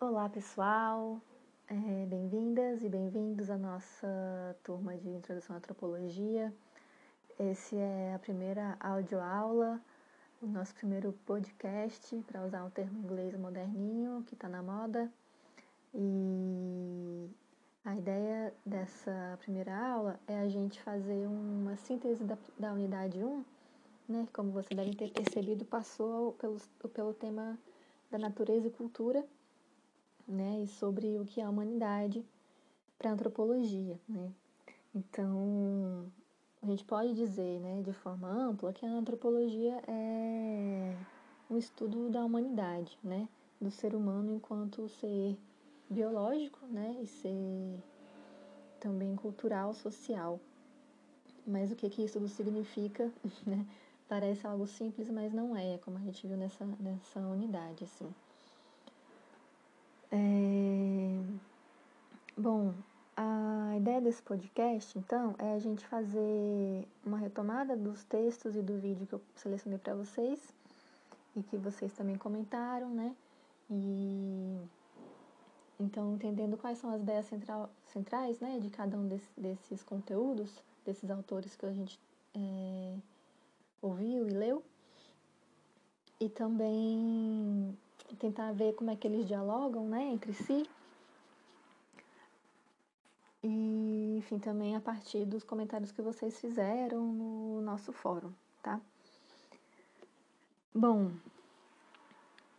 Olá pessoal, é, bem-vindas e bem-vindos à nossa turma de Introdução à Antropologia. Esse é a primeira audioaula, o nosso primeiro podcast, para usar um termo inglês moderninho que está na moda. E a ideia dessa primeira aula é a gente fazer uma síntese da, da unidade 1, né? Como vocês devem ter percebido, passou pelo, pelo tema da natureza e cultura né, e sobre o que é a humanidade para a antropologia, né? Então, a gente pode dizer, né, de forma ampla, que a antropologia é um estudo da humanidade, né, do ser humano enquanto ser biológico, né, e ser também cultural, social. Mas o que que isso significa, né? Parece algo simples, mas não é, como a gente viu nessa, nessa unidade, assim. É... Bom, a ideia desse podcast, então, é a gente fazer uma retomada dos textos e do vídeo que eu selecionei para vocês e que vocês também comentaram, né? E então entendendo quais são as ideias central, centrais, né, de cada um desse, desses conteúdos, desses autores que a gente é, ouviu e leu, e também tentar ver como é que eles dialogam, né, entre si. E, enfim, também a partir dos comentários que vocês fizeram no nosso fórum, tá? Bom,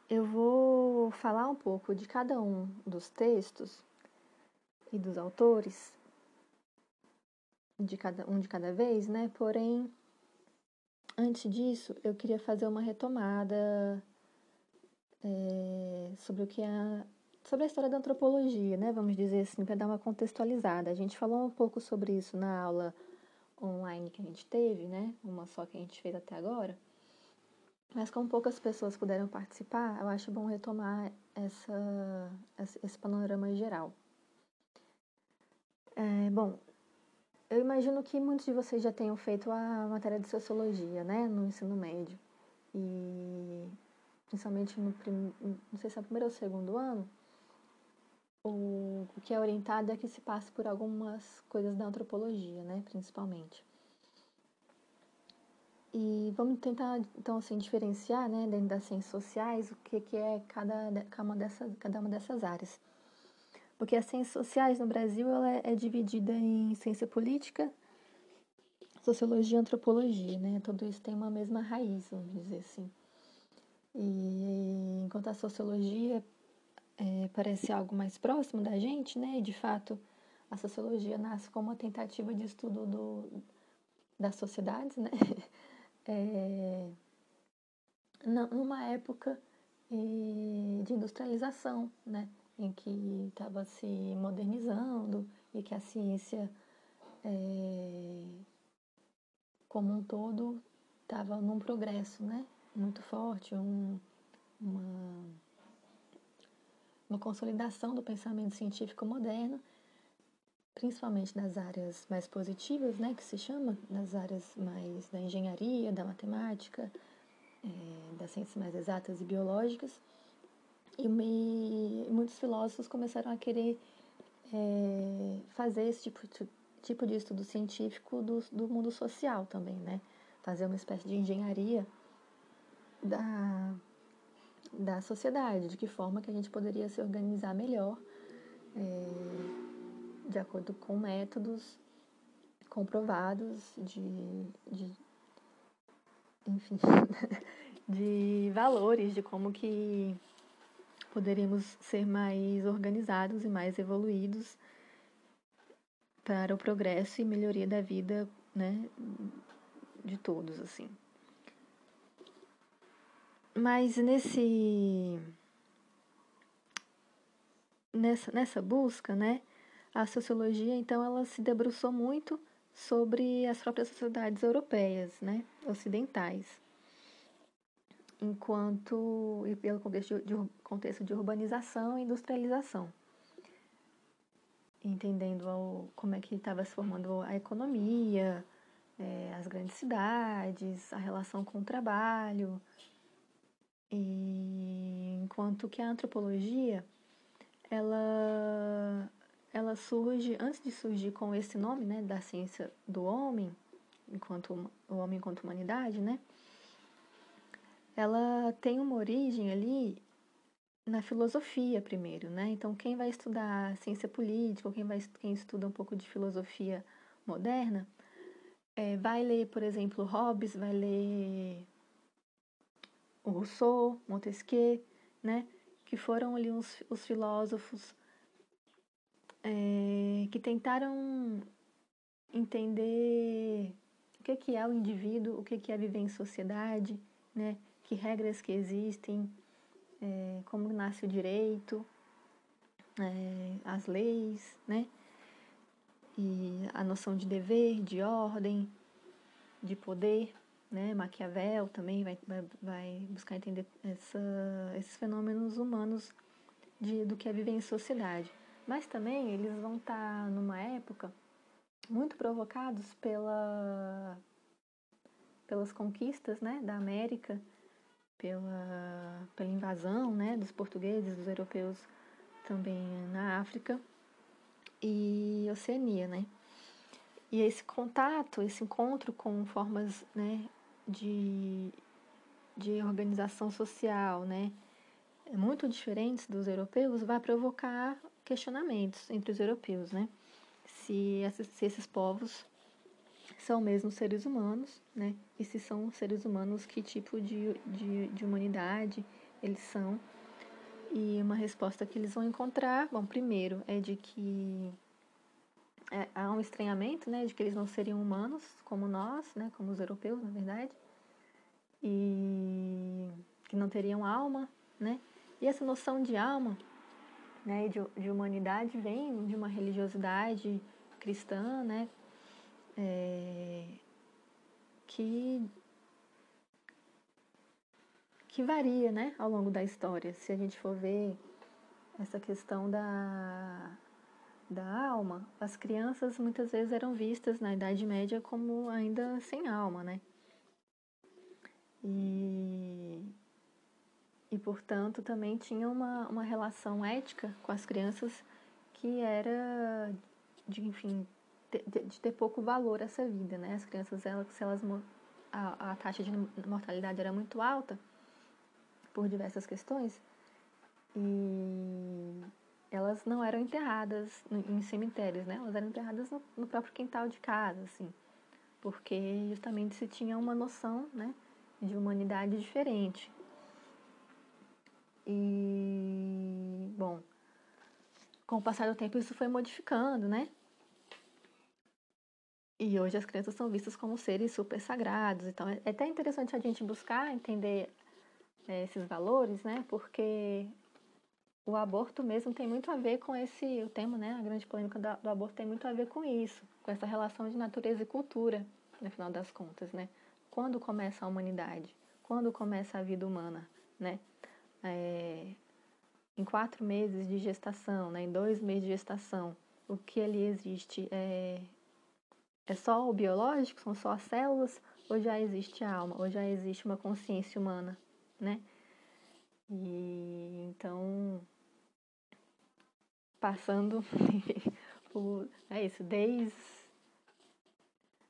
eu vou falar um pouco de cada um dos textos e dos autores, de cada um de cada vez, né? Porém, antes disso, eu queria fazer uma retomada é, sobre o que é sobre a história da antropologia, né? Vamos dizer assim, para dar uma contextualizada. A gente falou um pouco sobre isso na aula online que a gente teve, né? Uma só que a gente fez até agora. Mas como poucas pessoas puderam participar, eu acho bom retomar essa, esse panorama geral. É, bom, eu imagino que muitos de vocês já tenham feito a matéria de sociologia, né, no ensino médio. E principalmente no não sei se é o primeiro ou segundo ano, o, o que é orientado é que se passe por algumas coisas da antropologia, né, principalmente. E vamos tentar, então, assim, diferenciar, né, dentro das ciências sociais, o que, que é cada, cada, uma dessas, cada uma dessas áreas. Porque as ciências sociais no Brasil ela é, é dividida em ciência política, sociologia e antropologia, né? Tudo isso tem uma mesma raiz, vamos dizer assim. E enquanto a sociologia é, parece algo mais próximo da gente, né? E de fato, a sociologia nasce como uma tentativa de estudo do, das sociedades, né? É, numa época de industrialização, né? Em que estava se modernizando e que a ciência é, como um todo estava num progresso, né? Muito forte, um, uma, uma consolidação do pensamento científico moderno, principalmente das áreas mais positivas, né, que se chama, das áreas mais da engenharia, da matemática, é, das ciências mais exatas e biológicas. E, e muitos filósofos começaram a querer é, fazer esse tipo, tipo de estudo científico do, do mundo social também, né? Fazer uma espécie de engenharia da, da sociedade, de que forma que a gente poderia se organizar melhor, é, de acordo com métodos comprovados de, de enfim, de valores, de como que poderíamos ser mais organizados e mais evoluídos para o progresso e melhoria da vida, né, de todos, assim. Mas nesse nessa, nessa busca, né, a sociologia então ela se debruçou muito sobre as próprias sociedades europeias, né, ocidentais, enquanto e pelo contexto de, contexto de urbanização e industrialização, entendendo como é que estava se formando a economia, é, as grandes cidades, a relação com o trabalho, e enquanto que a antropologia ela, ela surge, antes de surgir com esse nome, né, da ciência do homem, enquanto o homem enquanto humanidade, né, ela tem uma origem ali na filosofia primeiro, né? Então quem vai estudar ciência política, ou quem vai quem estuda um pouco de filosofia moderna, é, vai ler, por exemplo, Hobbes, vai ler o Rousseau, Montesquieu, né? Que foram ali os, os filósofos é, que tentaram entender o que, que é o indivíduo, o que, que é viver em sociedade, né? Que regras que existem, é, como nasce o direito, é, as leis, né? E a noção de dever, de ordem, de poder, né? Maquiavel também vai, vai, vai buscar entender essa, esses fenômenos humanos de, do que é viver em sociedade. Mas também eles vão estar tá numa época muito provocados pela, pelas conquistas né, da América, pela, pela invasão né, dos portugueses, dos europeus também na África e Oceania, né? E esse contato, esse encontro com formas né, de, de organização social né, muito diferentes dos europeus vai provocar questionamentos entre os europeus, né? Se, esses, se esses povos são mesmo seres humanos, né? E se são seres humanos, que tipo de, de, de humanidade eles são. E uma resposta que eles vão encontrar, bom, primeiro é de que é, há um estranhamento, né, de que eles não seriam humanos como nós, né, como os europeus, na verdade, e que não teriam alma, né? E essa noção de alma, né, de, de humanidade vem de uma religiosidade cristã, né, é, que que varia, né, ao longo da história. Se a gente for ver essa questão da da alma, as crianças muitas vezes eram vistas na Idade Média como ainda sem alma, né? E, e portanto, também tinha uma, uma relação ética com as crianças que era, de, enfim, de, de ter pouco valor essa vida, né? As crianças, elas, se elas, a, a taxa de mortalidade era muito alta por diversas questões e elas não eram enterradas em cemitérios, né? Elas eram enterradas no, próprio quintal de casa, assim, porque justamente se tinha uma noção, né, de humanidade diferente. E, bom, com o passar do tempo isso foi modificando, né? E hoje as crianças são vistas como seres super sagrados. Então é, é até interessante a gente buscar entender é, esses valores, né? Porque o aborto mesmo tem muito a ver com esse o tema, né? A grande polêmica do, aborto tem muito a ver com isso, com essa relação de natureza e cultura, no final das contas, né? Quando começa a humanidade? Quando começa a vida humana, né? É, em quatro meses de gestação, né? Em dois meses de gestação, o que ali existe é é só o biológico, são só as células, ou já existe a alma, ou já existe uma consciência humana, né? E então, passando por, é isso, desde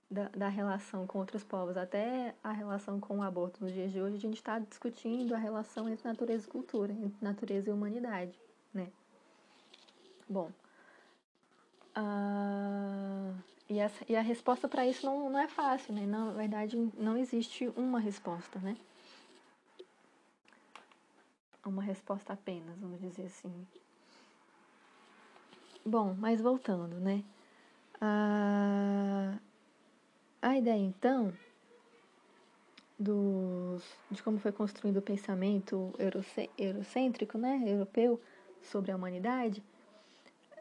da, da relação com outros povos até a relação com o aborto nos dias de hoje, a gente está discutindo a relação entre natureza e cultura, entre natureza e humanidade, né? Bom, uh, e, essa, e a resposta para isso não, não é fácil, né? Na verdade, não existe uma resposta, né? Uma resposta apenas, vamos dizer assim. Bom, mas voltando, né? A, a ideia, então, dos, de como foi construído o pensamento eurocêntrico, né? Europeu sobre a humanidade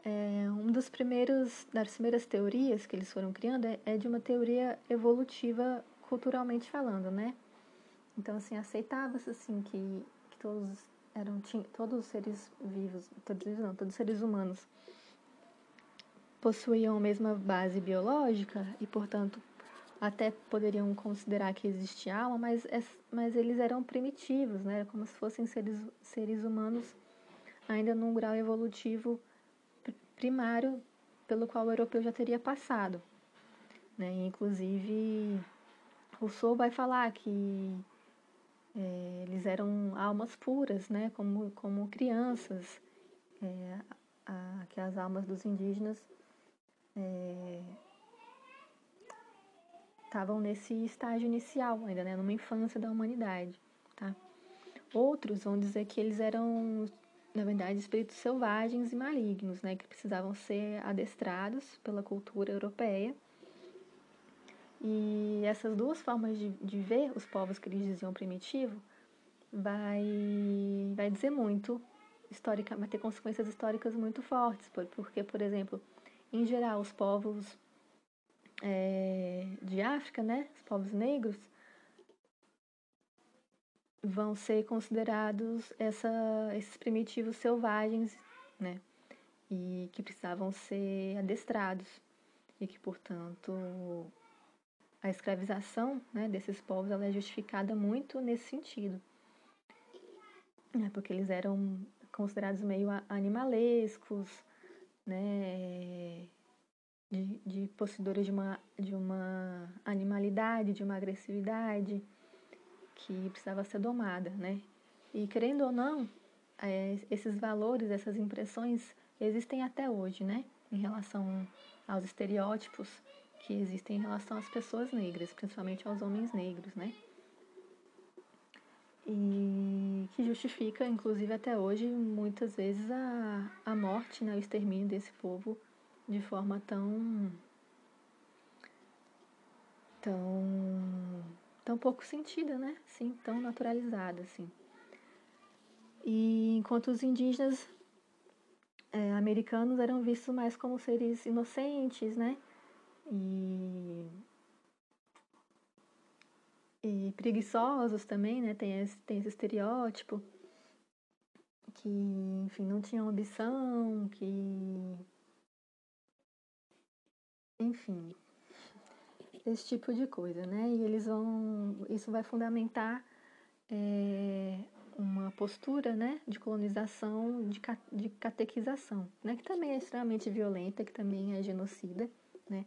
é, um dos primeiros, das primeiras teorias que eles foram criando é, é de uma teoria evolutiva culturalmente falando, né? Então, assim, aceitava-se, assim, que, que todos eram, tinha, todos os seres vivos, todos não, todos os seres humanos possuíam a mesma base biológica e, portanto, até poderiam considerar que existia alma, mas, mas eles eram primitivos, né? Como se fossem seres, seres humanos ainda num grau evolutivo primário pelo qual o europeu já teria passado. Né? Inclusive, Rousseau vai falar que é, eles eram almas puras, né? como, como crianças, é, a, que as almas dos indígenas estavam é, nesse estágio inicial, ainda né? numa infância da humanidade. Tá? Outros vão dizer que eles eram, na verdade, espíritos selvagens e malignos, né? que precisavam ser adestrados pela cultura europeia. E essas duas formas de, de ver os povos que eles diziam primitivo vai, vai dizer muito histórica, vai ter consequências históricas muito fortes, porque, por exemplo, em geral, os povos é, de África, né, os povos negros, vão ser considerados essa, esses primitivos selvagens, né, e que precisavam ser adestrados e que, portanto, a escravização né, desses povos ela é justificada muito nesse sentido, né, porque eles eram considerados meio animalescos, né, de, de possuidores de uma, de uma animalidade, de uma agressividade que precisava ser domada, né? E querendo ou não, é, esses valores, essas impressões existem até hoje, né? Em relação aos estereótipos que existem em relação às pessoas negras, principalmente aos homens negros, né? E que justifica, inclusive até hoje, muitas vezes a, a morte, né, o extermínio desse povo de forma tão tão tão pouco sentida, né? Sim, tão naturalizada, assim. E enquanto os indígenas é, americanos eram vistos mais como seres inocentes, né? E e preguiçosos também, né? Tem esse, tem esse estereótipo que, enfim, não tinham ambição, que. Enfim, esse tipo de coisa, né? E eles vão. Isso vai fundamentar é, uma postura, né? De colonização, de, de catequização, né? Que também é extremamente violenta, que também é genocida, né?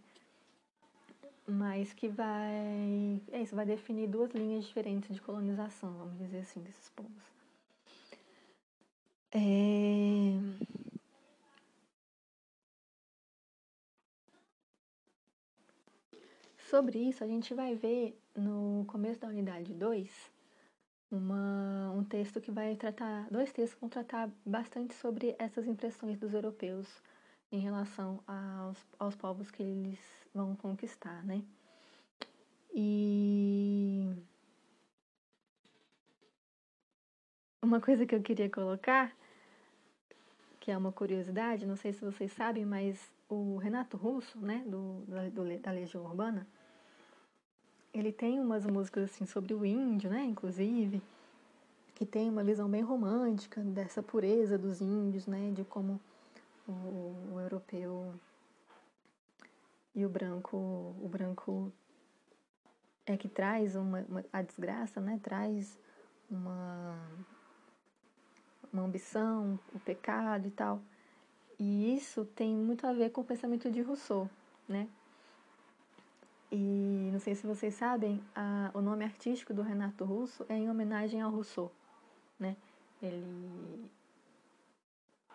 Mas que vai, é isso, vai definir duas linhas diferentes de colonização, vamos dizer assim, desses povos. É... Sobre isso, a gente vai ver no começo da unidade 2 uma, um texto que vai tratar, dois textos que vão tratar bastante sobre essas impressões dos europeus em relação aos, aos povos que eles vão conquistar, né? E uma coisa que eu queria colocar, que é uma curiosidade, não sei se vocês sabem, mas o Renato Russo, né, do, do da Legião Urbana, ele tem umas músicas assim sobre o índio, né, inclusive, que tem uma visão bem romântica dessa pureza dos índios, né, de como o, o europeu e o branco, o branco é que traz uma, uma, a desgraça, né? Traz uma uma ambição, o pecado e tal. E isso tem muito a ver com o pensamento de Rousseau, né? E não sei se vocês sabem, a, o nome artístico do Renato Russo é em homenagem ao Rousseau, né? Ele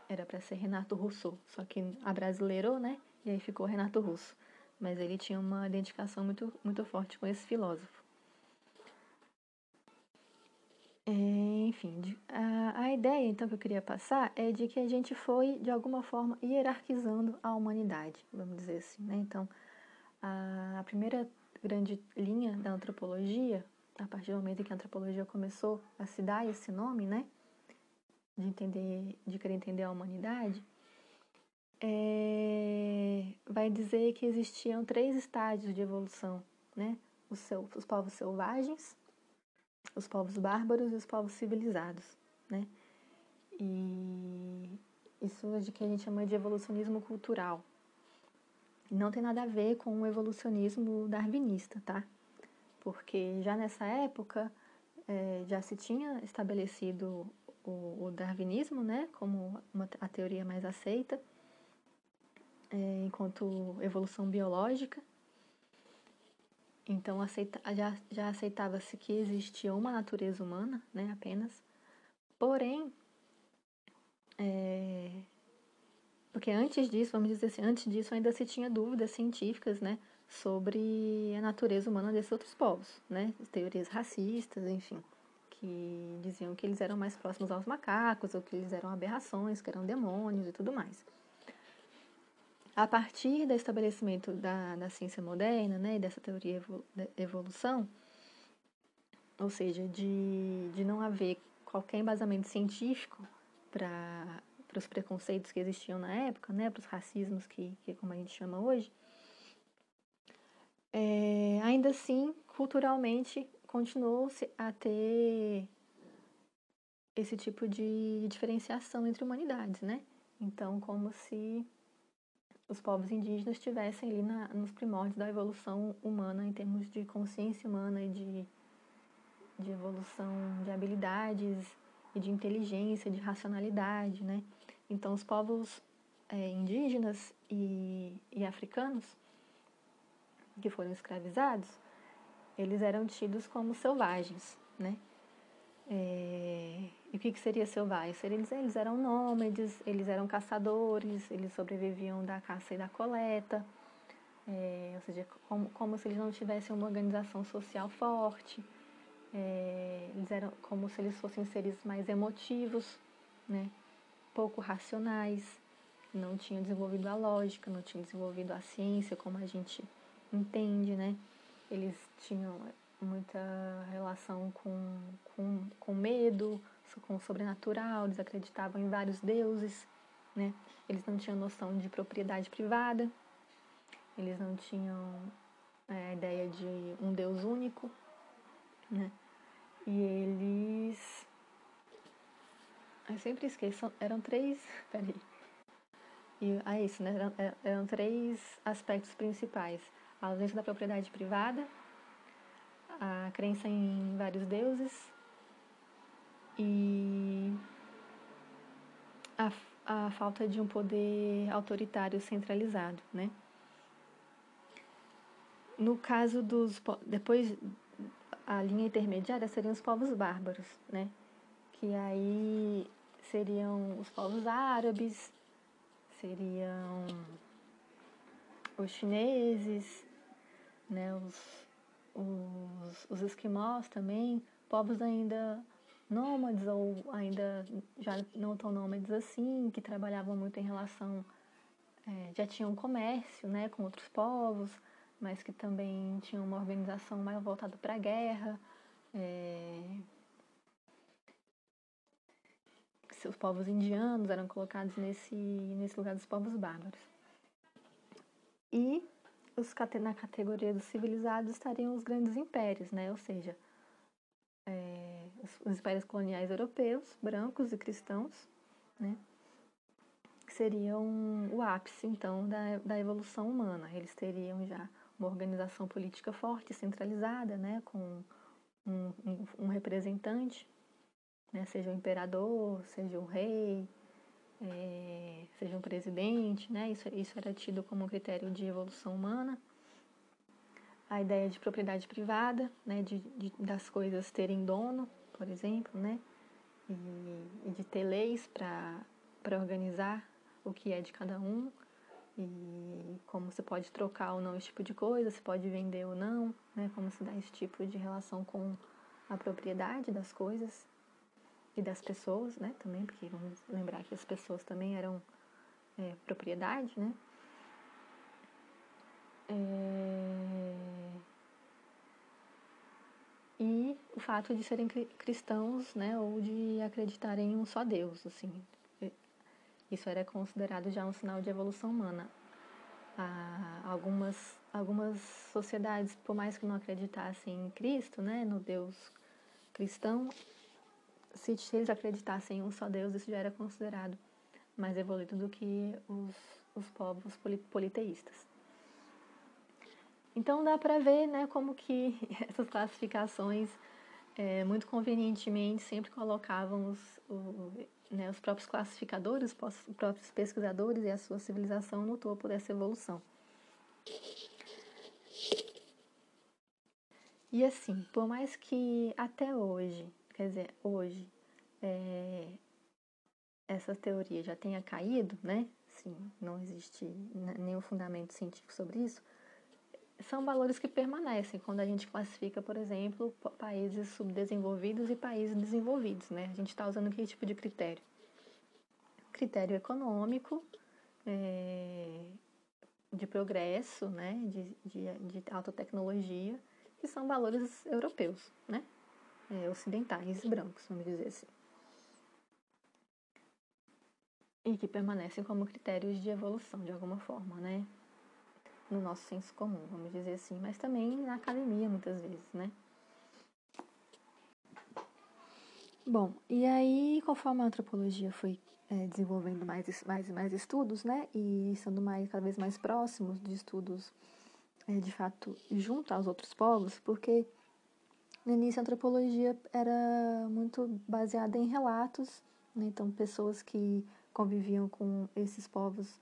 era para ser Renato Russo, só que abrasileirou, né? E aí ficou Renato Russo. Mas ele tinha uma identificação muito, muito forte com esse filósofo. É, enfim, a, a ideia então que eu queria passar é de que a gente foi, de alguma forma, hierarquizando a humanidade, vamos dizer assim. Né? Então, a, a primeira grande linha da antropologia, a partir do momento em que a antropologia começou a se dar esse nome, né? de entender, de querer entender a humanidade, é, vai dizer que existiam três estágios de evolução, né? Os, seu, os povos selvagens, os povos bárbaros e os povos civilizados, né? E isso é de que a gente chama de evolucionismo cultural. Não tem nada a ver com o evolucionismo darwinista, tá? Porque já nessa época é, já se tinha estabelecido o, o darwinismo, né, como uma, a teoria mais aceita, é, enquanto evolução biológica. Então aceita, já, já aceitava-se que existia uma natureza humana, né, apenas. Porém, é, porque antes disso, vamos dizer assim, antes disso ainda se tinha dúvidas científicas, né, sobre a natureza humana desses outros povos, né, teorias racistas, enfim, que diziam que eles eram mais próximos aos macacos, ou que eles eram aberrações, que eram demônios e tudo mais. A partir do estabelecimento da, da ciência moderna, né, dessa teoria da evolução, ou seja, de, de não haver qualquer embasamento científico para os preconceitos que existiam na época, né, para os racismos que, que como a gente chama hoje, é, ainda assim, culturalmente, continuou-se a ter esse tipo de diferenciação entre humanidades, né? Então, como se os povos indígenas estivessem ali na, nos primórdios da evolução humana em termos de consciência humana e de, de evolução de habilidades e de inteligência, de racionalidade, né? Então, os povos é, indígenas e, e africanos que foram escravizados, eles eram tidos como selvagens, né? É, e o que, que seria selvagem? Eles, eles eram nômades, eles eram caçadores, eles sobreviviam da caça e da coleta, é, ou seja, como, como se eles não tivessem uma organização social forte, é, eles eram como se eles fossem seres mais emotivos, né? pouco racionais, não tinham desenvolvido a lógica, não tinham desenvolvido a ciência como a gente entende, né? Eles tinham muita relação com, com, com medo, com o sobrenatural, eles acreditavam em vários deuses, né? Eles não tinham noção de propriedade privada, eles não tinham é, a ideia de um Deus único, né? E eles. Eu sempre esqueço, eram três. Peraí. E, ah, isso, né? Eram, eram três aspectos principais: a ausência da propriedade privada, a crença em vários deuses e a, a falta de um poder autoritário centralizado, né? No caso dos depois a linha intermediária seriam os povos bárbaros, né? Que aí seriam os povos árabes, seriam os chineses, né? Os os, os esquimós também, povos ainda nômades ou ainda já não tão nômades assim, que trabalhavam muito em relação, é, já tinham comércio né, com outros povos, mas que também tinham uma organização mais voltada para a guerra. É, os povos indianos eram colocados nesse, nesse lugar dos povos bárbaros. E os, na categoria dos civilizados estariam os grandes impérios, né? Ou seja, é, os, os, impérios coloniais europeus, brancos e cristãos, né? Que seriam o ápice, então, da, da evolução humana. Eles teriam já uma organização política forte, centralizada, né? Com um, um, um representante, né? Seja o imperador, seja o rei, é, seja um presidente, né? Isso, isso era tido como um critério de evolução humana. A ideia de propriedade privada, né? De, de das coisas terem dono, por exemplo, né? E, e de ter leis para organizar o que é de cada um e como você pode trocar ou não esse tipo de coisa, se pode vender ou não, né? Como se dá esse tipo de relação com a propriedade das coisas e das pessoas, né, também, porque vamos lembrar que as pessoas também eram é, propriedade, né. É... E o fato de serem cristãos, né, ou de acreditarem em um só Deus, assim. Isso era considerado já um sinal de evolução humana. Ah, algumas, algumas sociedades, por mais que não acreditassem em Cristo, né, no Deus cristão, se, eles acreditassem em um só Deus, isso já era considerado mais evoluído do que os, os povos politeístas. Então dá para ver né, como que essas classificações é, muito convenientemente sempre colocavam os, o, né, os próprios classificadores, os próprios pesquisadores e a sua civilização no topo dessa evolução. E assim, por mais que até hoje, quer dizer, hoje, é, essa teoria já tenha caído, né? Sim, não existe nenhum fundamento científico sobre isso. São valores que permanecem quando a gente classifica, por exemplo, países subdesenvolvidos e países desenvolvidos, né? A gente está usando que tipo de critério? Critério econômico, é, de progresso, né? De, de, de alta tecnologia, que são valores europeus, né? É, ocidentais, brancos, vamos dizer assim. e que permanecem como critérios de evolução de alguma forma, né? No nosso senso comum, vamos dizer assim, mas também na academia muitas vezes, né? Bom, e aí, conforme a antropologia foi é, desenvolvendo mais, mais mais estudos, né, e sendo mais, cada vez mais próximos de estudos, é, de fato, junto aos outros povos, porque no início a antropologia era muito baseada em relatos, né, então pessoas que conviviam com esses povos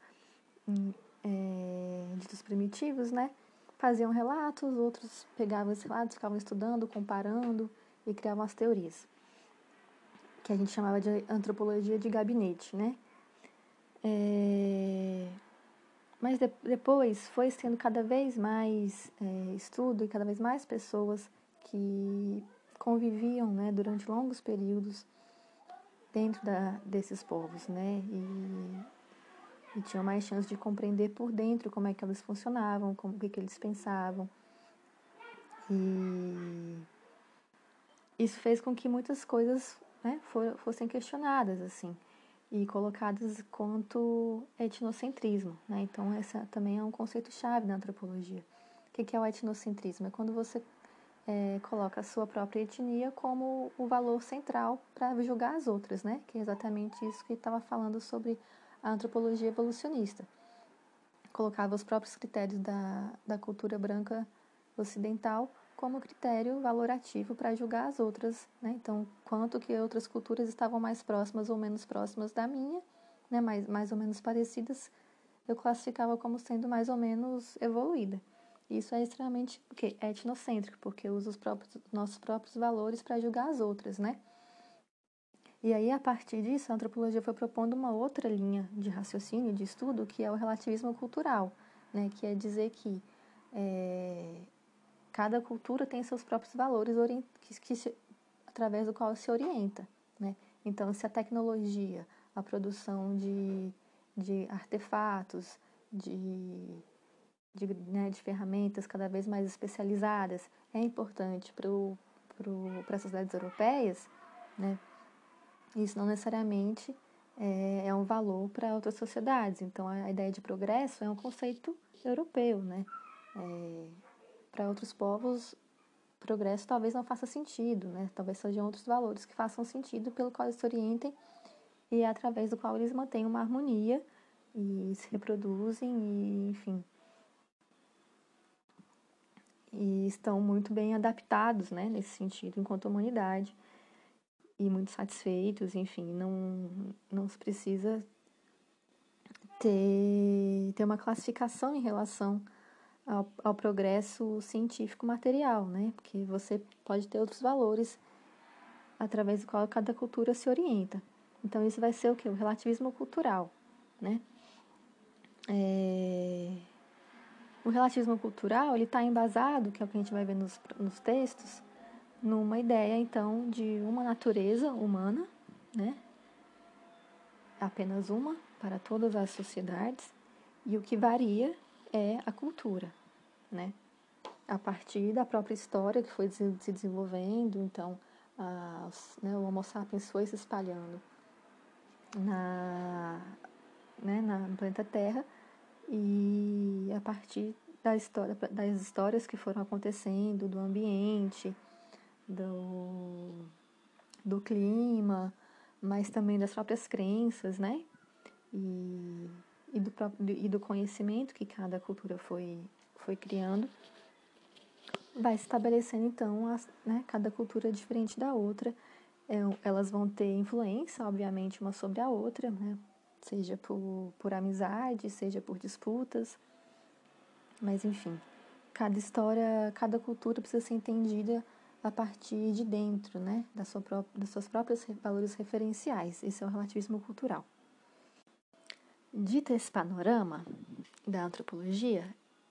hum, é, ditos primitivos, né? Faziam relatos, outros pegavam esses relatos, ficavam estudando, comparando e criavam as teorias, que a gente chamava de antropologia de gabinete, né? É, mas de, depois foi tendo cada vez mais é, estudo e cada vez mais pessoas que conviviam né, durante longos períodos dentro da, desses povos, né? E, e tinham mais chance de compreender por dentro como é que eles funcionavam, como o que, que eles pensavam. E isso fez com que muitas coisas né, fossem questionadas, assim, e colocadas quanto etnocentrismo, né? Então, essa também é um conceito-chave da antropologia. O que é o etnocentrismo? É quando você é, coloca a sua própria etnia como o valor central para julgar as outras, né? Que é exatamente isso que estava falando sobre a antropologia evolucionista. Colocava os próprios critérios da, da cultura branca ocidental como critério valorativo para julgar as outras, né? Então, quanto que outras culturas estavam mais próximas ou menos próximas da minha, né? Mais, mais ou menos parecidas, eu classificava como sendo mais ou menos evoluída. Isso é extremamente porque etnocêntrico, porque usa os próprios, nossos próprios valores para julgar as outras, né? E aí, a partir disso, a antropologia foi propondo uma outra linha de raciocínio, de estudo, que é o relativismo cultural, né? que é dizer que é, cada cultura tem seus próprios valores que, que se, através do qual se orienta. Né? Então, se a tecnologia, a produção de, de artefatos, de de, né, de ferramentas cada vez mais especializadas é importante para as sociedades europeias, né, isso não necessariamente é, é um valor para outras sociedades. Então, a, ideia de progresso é um conceito europeu. Né? É, para outros povos, progresso talvez não faça sentido, né? talvez sejam outros valores que façam sentido pelo qual eles se orientem e é através do qual eles mantêm uma harmonia e se reproduzem e, enfim, e estão muito bem adaptados, né, nesse sentido, enquanto humanidade, e muito satisfeitos, enfim, não, não se precisa ter, ter uma classificação em relação ao, ao progresso científico material, né, porque você pode ter outros valores através do qual cada cultura se orienta. Então, isso vai ser o que? O relativismo cultural, né? É... O relativismo cultural ele está embasado, que é o que a gente vai ver nos, nos textos, numa ideia então de uma natureza humana, né? Apenas uma para todas as sociedades e o que varia é a cultura, né? A partir da própria história que foi se desenvolvendo, então né, o Homo sapiens foi se espalhando na, né, na, planeta Terra e a partir da história, das histórias que foram acontecendo, do ambiente, do, do clima, mas também das próprias crenças, né? E, e, do, e do conhecimento que cada cultura foi, foi criando, vai estabelecendo então as, né, cada cultura diferente da outra. É, elas vão ter influência, obviamente, uma sobre a outra, né? seja por, por amizade, seja por disputas. Mas enfim, cada história, cada cultura precisa ser entendida a partir de dentro, né, da sua própria, das suas próprias valores referenciais. Esse é o relativismo cultural. Dito esse panorama da antropologia,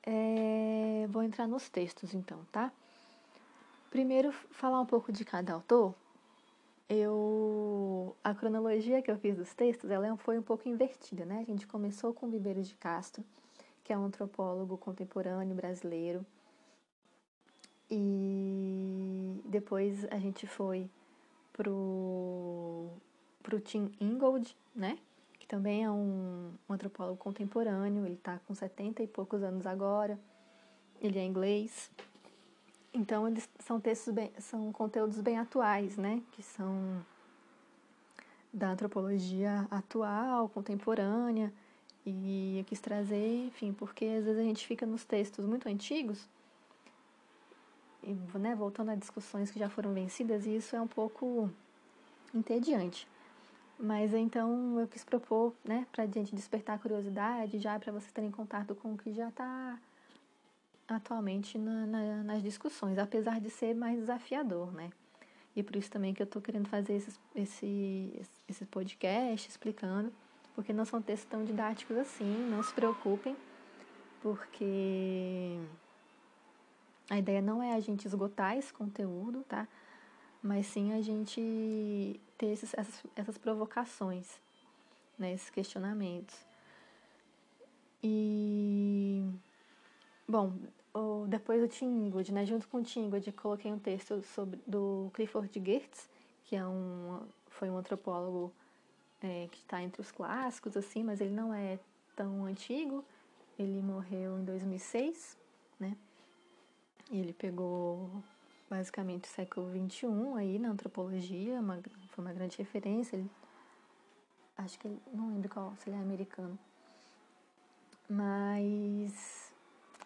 é... vou entrar nos textos então, tá? Primeiro, falar um pouco de cada autor. Eu a cronologia que eu fiz dos textos, ela foi um pouco invertida, né? A gente começou com Viveiro de Castro, que é um antropólogo contemporâneo brasileiro. E depois a gente foi pro pro Tim Ingold, né? que também é um, um antropólogo contemporâneo, ele está com 70 e poucos anos agora, ele é inglês. Então, eles são textos bem, são conteúdos bem atuais, né? Que são da antropologia atual, contemporânea, e eu quis trazer, enfim, porque às vezes a gente fica nos textos muito antigos, e, né, voltando a discussões que já foram vencidas, e isso é um pouco entediante. Mas então eu quis propor, né, para gente despertar a curiosidade, já para vocês terem contato com o que já está atualmente na, na, nas discussões, apesar de ser mais desafiador, né? E por isso também que eu estou querendo fazer esses, esse, esse podcast explicando, porque não são textos tão didáticos assim, não se preocupem, porque a ideia não é a gente esgotar esse conteúdo, tá? Mas sim a gente ter esses, essas, essas provocações, né, esses questionamentos. E, bom, depois do Tingwood, né, junto com o Tingwood, coloquei um texto sobre, do Clifford Geertz, que é um, foi um antropólogo é, que está entre os clássicos, assim, mas ele não é tão antigo. Ele morreu em 2006, né? Ele pegou basicamente o século XXI aí na antropologia, uma, foi uma grande referência. Ele, acho que ele, não lembro qual, se ele é americano. Mas.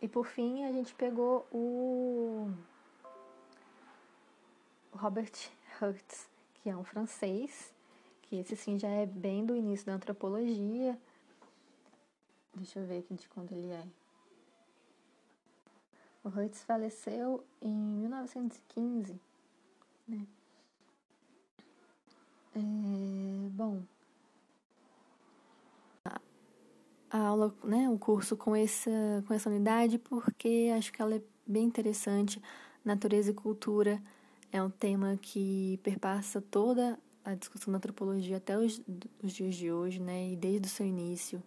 E por fim a gente pegou o Robert Hertz, que é um francês, que esse sim já é bem do início da antropologia. Deixa eu ver aqui de quando ele é. O Hertz faleceu em 1915, né? É, bom, a aula, né, o curso com essa, com essa unidade, porque acho que ela é bem interessante. Natureza e cultura é um tema que perpassa toda a discussão da antropologia até os, os dias de hoje, né, e desde o seu início.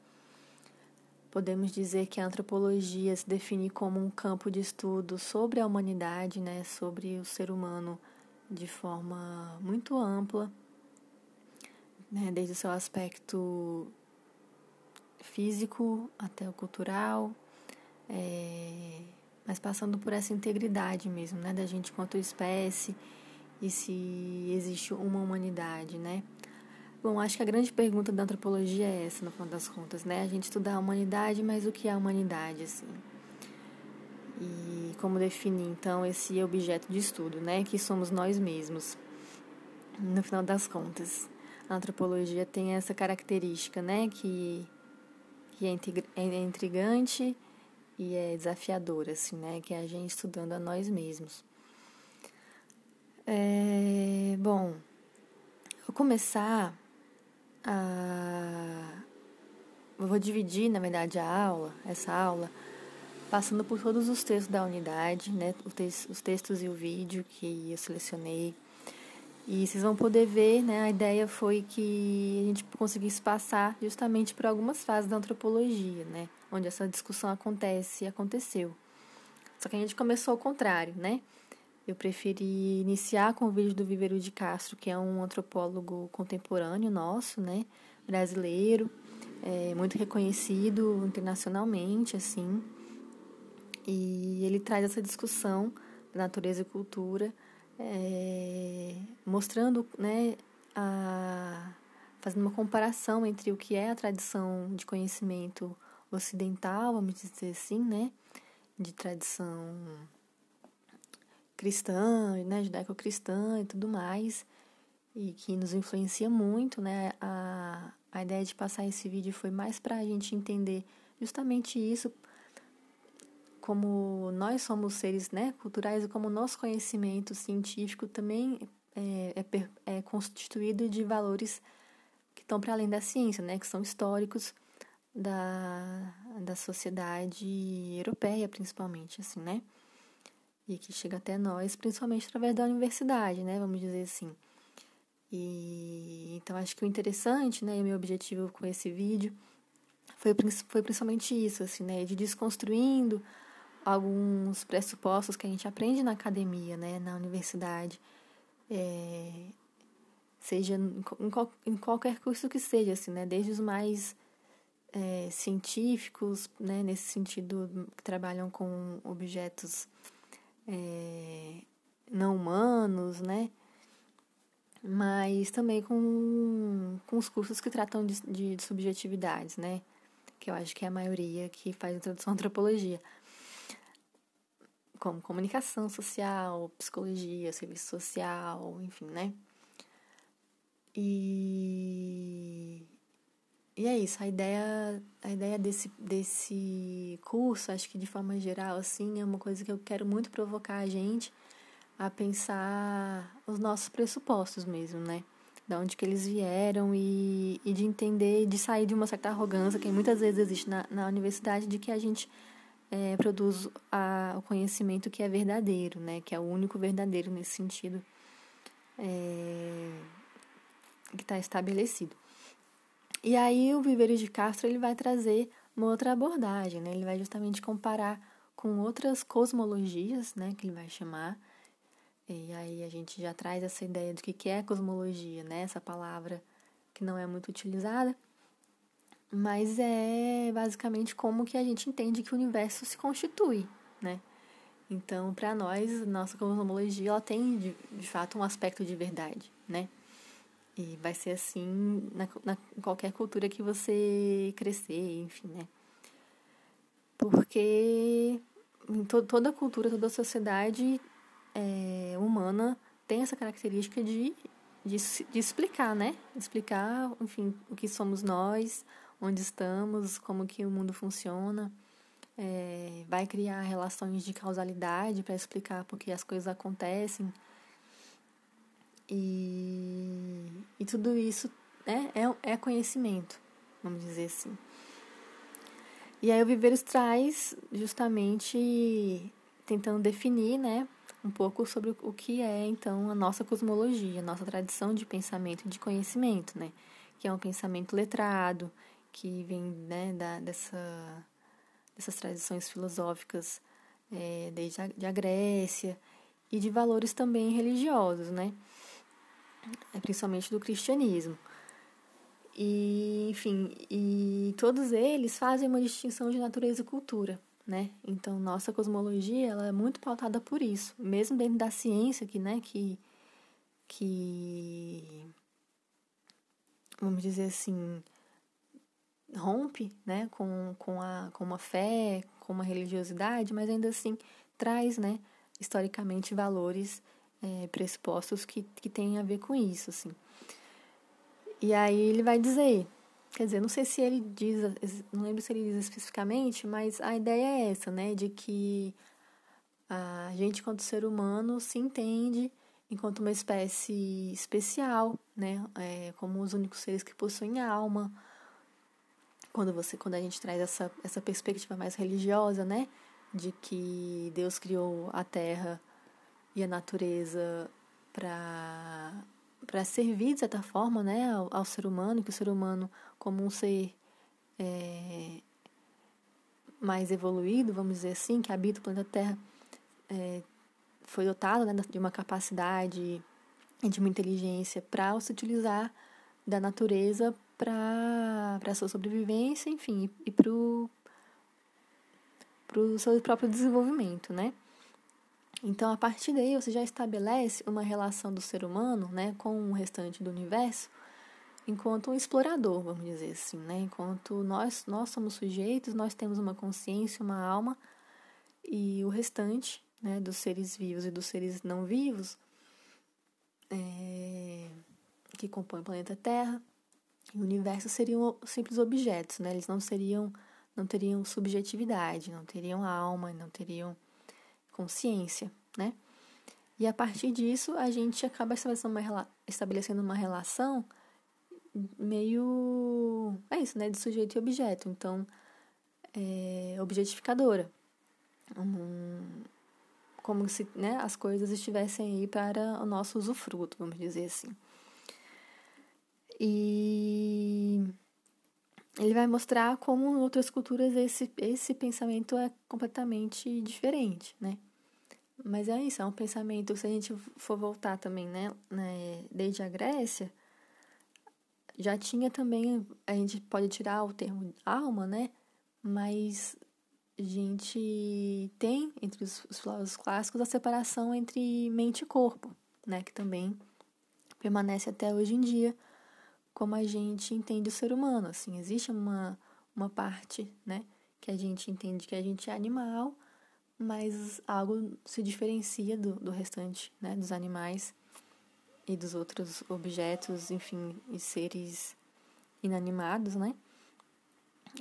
Podemos dizer que a antropologia se define como um campo de estudo sobre a humanidade, né, sobre o ser humano de forma muito ampla, né, desde o seu aspecto físico até o cultural, é, mas passando por essa integridade mesmo, né, da gente quanto espécie e se existe uma humanidade, né? Bom, acho que a grande pergunta da antropologia é essa, no final das contas, né? A gente estuda a humanidade, mas o que é a humanidade, assim? E como definir, então, esse objeto de estudo, né? Que somos nós mesmos, no final das contas. A antropologia tem essa característica, né? Que, que é, é intrigante e é desafiadora, assim, né? Que é a gente estudando a nós mesmos. É, bom, vou começar a... Eu vou dividir, na verdade, a aula, essa aula, passando por todos os textos da unidade, né? Os textos e o vídeo que eu selecionei. E vocês vão poder ver, né? A ideia foi que a gente conseguisse passar justamente por algumas fases da antropologia, né? Onde essa discussão acontece e aconteceu. Só que a gente começou ao contrário, né? Eu preferi iniciar com o vídeo do Viveiro de Castro, que é um antropólogo contemporâneo nosso, né, brasileiro, é, muito reconhecido internacionalmente, assim. E ele traz essa discussão da natureza e cultura, é, mostrando, né, a, fazendo uma comparação entre o que é a tradição de conhecimento ocidental, vamos dizer assim, né, de tradição cristã, né, judaico-cristã e tudo mais, e que nos influencia muito, né? A, a ideia de passar esse vídeo foi mais para a gente entender justamente isso, como nós somos seres né, culturais e como nosso conhecimento científico também é, é, é constituído de valores que estão para além da ciência, né, que são históricos da, da sociedade europeia, principalmente, assim, né? E que chega até nós, principalmente através da universidade, né? Vamos dizer assim. E então acho que o interessante, né, e o meu objetivo com esse vídeo foi, foi principalmente isso, assim, né, de desconstruindo alguns pressupostos que a gente aprende na academia, né, na universidade, é, seja em, em, qualquer curso que seja, assim, né, desde os mais é, científicos, né, nesse sentido, que trabalham com objetos é, não humanos, né, mas também com, com os cursos que tratam de, de, de subjetividades, né, que eu acho que é a maioria que faz introdução à antropologia. Como comunicação social, psicologia, serviço social, enfim, né? E, e é isso, a ideia, a ideia desse, desse curso, acho que de forma geral, assim, é uma coisa que eu quero muito provocar a gente a pensar os nossos pressupostos mesmo, né? De onde que eles vieram e, e de entender, de sair de uma certa arrogância que muitas vezes existe na, na universidade, de que a gente é, produz a, o conhecimento que é verdadeiro, né? Que é o único verdadeiro nesse sentido é, que está estabelecido. E aí o Viveiros de Castro ele vai trazer uma outra abordagem, né? Ele vai justamente comparar com outras cosmologias, né? Que ele vai chamar. E aí a gente já traz essa ideia do que é cosmologia, né? Essa palavra que não é muito utilizada mas é basicamente como que a gente entende que o universo se constitui, né? Então, para nós, nossa cosmologia ela tem de, de, fato um aspecto de verdade, né? E vai ser assim na, na qualquer cultura que você crescer, enfim, né? Porque em to, toda cultura, toda sociedade é, humana tem essa característica de, de, de explicar, né? Explicar, enfim, o que somos nós, onde estamos, como que o mundo funciona, é, vai criar relações de causalidade para explicar por que as coisas acontecem. E, e tudo isso né, é, é conhecimento, vamos dizer assim. E aí o Viveiros traz justamente tentando definir, né, um pouco sobre o que é então a nossa cosmologia, a nossa tradição de pensamento e de conhecimento, né, que é um pensamento letrado, que vem né, da, dessa, dessas tradições filosóficas é, desde a, de a Grécia e de valores também religiosos, né? É, principalmente do cristianismo. E, enfim, e todos eles fazem uma distinção de natureza e cultura, né? Então, nossa cosmologia, ela é muito pautada por isso, mesmo dentro da ciência que, né, que que vamos dizer assim, rompe né, com, com, a, com uma fé, com uma religiosidade, mas ainda assim traz né, historicamente valores é, pressupostos que, que têm a ver com isso. Assim. E aí ele vai dizer, quer dizer, não sei se ele diz, não lembro se ele diz especificamente, mas a ideia é essa, né, de que a gente, enquanto ser humano, se entende enquanto uma espécie especial, né, é, como os únicos seres que possuem alma, quando você quando a gente traz essa, essa perspectiva mais religiosa, né, de que Deus criou a terra e a natureza para para servir de certa forma, né, ao, ao, ser humano, que o ser humano como um ser é, mais evoluído, vamos dizer assim, que habita o planeta Terra, é, foi dotado né, de uma capacidade e de uma inteligência para se utilizar da natureza para a sua sobrevivência, enfim, e para o seu próprio desenvolvimento, né? Então, a partir daí, você já estabelece uma relação do ser humano, né, com o restante do universo, enquanto um explorador, vamos dizer assim, né? Enquanto nós, nós somos sujeitos, nós temos uma consciência, uma alma, e o restante, né, dos seres vivos e dos seres não vivos é, que compõem o planeta Terra e o universo seriam simples objetos, né? Eles não seriam, não teriam subjetividade, não teriam alma, não teriam consciência, né? E a partir disso a gente acaba estabelecendo uma, estabelecendo uma relação meio é isso, né, de sujeito e objeto. Então, é, objetificadora. Um, como se né, as coisas estivessem aí para o nosso usufruto, vamos dizer assim. E ele vai mostrar como em outras culturas esse, esse pensamento é completamente diferente, né? Mas é isso, é um pensamento, se a gente for voltar também, né, né desde a Grécia, já tinha também, a gente pode tirar o termo alma, né? Mas a gente tem entre os, os filósofos clássicos a separação entre mente e corpo, né? Que também permanece até hoje em dia como a gente entende o ser humano. Assim, existe uma, uma parte, né? Que a gente entende que a gente é animal, mas algo se diferencia do, do restante, né? Dos animais e dos outros objetos, enfim, e seres inanimados, né?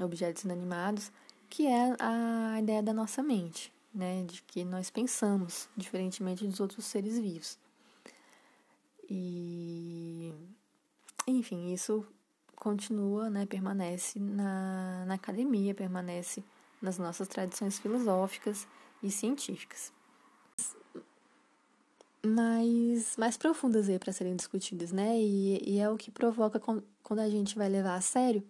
Objetos inanimados, que é a ideia da nossa mente, né? De que nós pensamos diferentemente dos outros seres vivos. E, enfim, isso continua, né? Permanece na, na academia, permanece nas nossas tradições filosóficas e científicas mais, mais profundas aí para serem discutidas, né? E, e, é o que provoca quando a gente vai levar a sério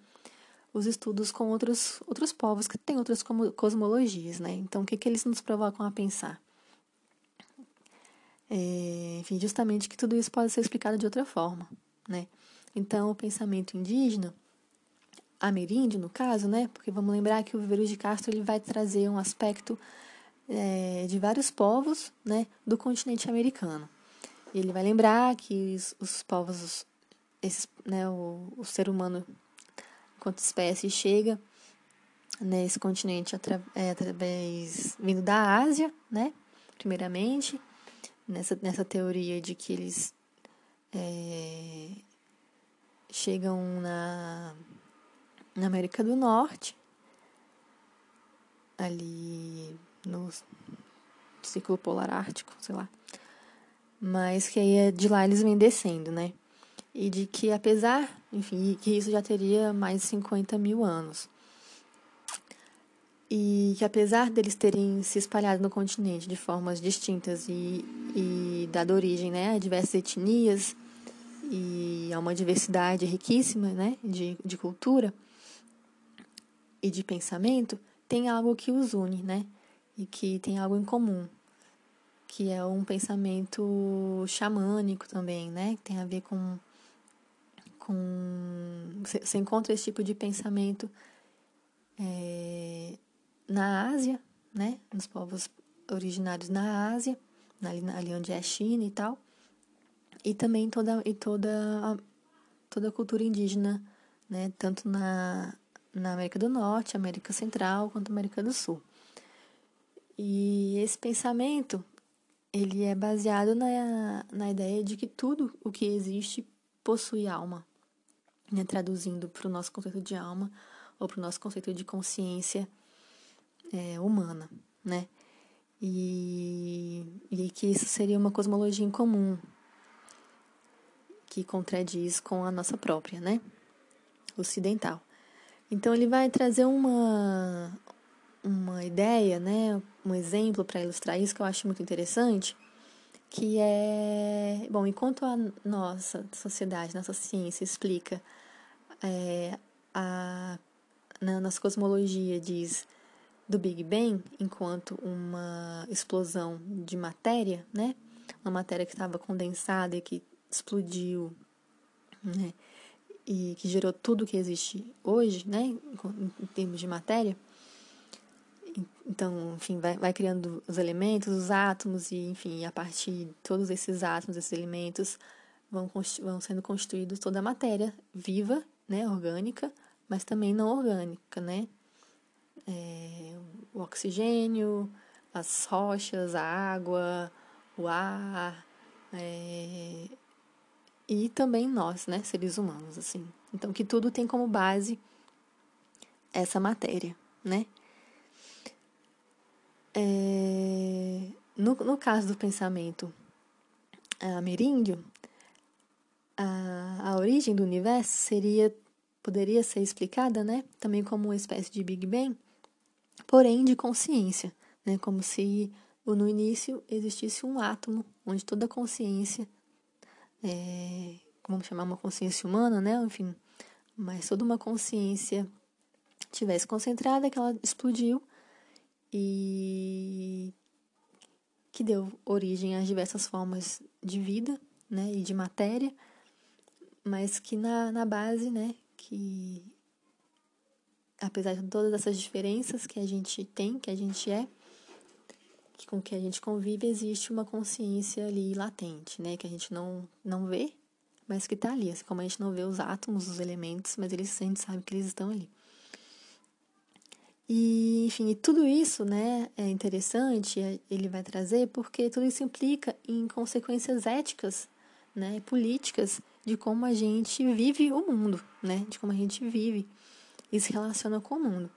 os estudos com outros, outros povos que têm outras cosmologias, né? Então, o que, que eles nos provocam a pensar? É, enfim, justamente que tudo isso pode ser explicado de outra forma, né? Então, o pensamento indígena, ameríndio no caso, né? Porque vamos lembrar que o Viveiros de Castro ele vai trazer um aspecto é, de vários povos né, do continente americano. Ele vai lembrar que os, os povos, esses, né, o, o ser humano, enquanto espécie, chega nesse continente atra, é, através vindo da Ásia, né, primeiramente, nessa, nessa teoria de que eles é, chegam na, na América do Norte, ali no ciclo polar ártico, sei lá. Mas que aí é de lá eles vêm descendo, né? E de que apesar, enfim, que isso já teria mais de 50 mil anos. E que apesar deles terem se espalhado no continente de formas distintas e, e dado origem né, a diversas etnias e a uma diversidade riquíssima né, de, de cultura e de pensamento, tem algo que os une, né? e que tem algo em comum, que é um pensamento xamânico também, né? Que tem a ver com. com você encontra esse tipo de pensamento é, na Ásia, né? Nos povos originários na Ásia, ali onde é a China e tal, e também toda, e toda, a, toda a cultura indígena, né? Tanto na, na América do Norte, América Central, quanto América do Sul. E esse pensamento, ele é baseado na, na ideia de que tudo o que existe possui alma, né? traduzindo para o nosso conceito de alma ou para o nosso conceito de consciência é, humana, né? E, e que isso seria uma cosmologia em comum, que contradiz com a nossa própria, né? Ocidental. Então ele vai trazer uma, uma ideia, né, um exemplo para ilustrar isso que eu acho muito interessante, que é, bom, enquanto a nossa sociedade, nossa ciência explica é, a na nossa cosmologia diz do Big Bang enquanto uma explosão de matéria, né, uma matéria que estava condensada e que explodiu, né, e que gerou tudo que existe hoje, né, em termos de matéria. Então, enfim, vai, vai criando os elementos, os átomos, e, enfim, a partir de todos esses átomos, esses elementos, vão, vão sendo construídos toda a matéria viva, né, orgânica, mas também não orgânica, né? É, o oxigênio, as rochas, a água, o ar, é, e também nós, né, seres humanos, assim. Então, que tudo tem como base essa matéria, né? É, no, no caso do pensamento ameríndio, a, a origem do universo seria poderia ser explicada, né, também como uma espécie de Big Bang, porém de consciência, né, como se no início existisse um átomo onde toda a consciência, é, vamos chamar uma consciência humana, né, enfim, mas toda uma consciência tivesse concentrada, que ela explodiu e que deu origem às diversas formas de vida, né, e de matéria, mas que na, na base, né, que apesar de todas essas diferenças que a gente tem, que a gente é, que com que a gente convive, existe uma consciência ali latente, né, que a gente não, não vê, mas que está ali. Assim como a gente não vê os átomos, os elementos, mas eles, a gente sabe que eles estão ali. E, enfim, tudo isso, né, é interessante, é, ele vai trazer, porque tudo isso implica em consequências éticas, né, políticas de como a gente vive o mundo, né? De como a gente vive e se relaciona com o mundo.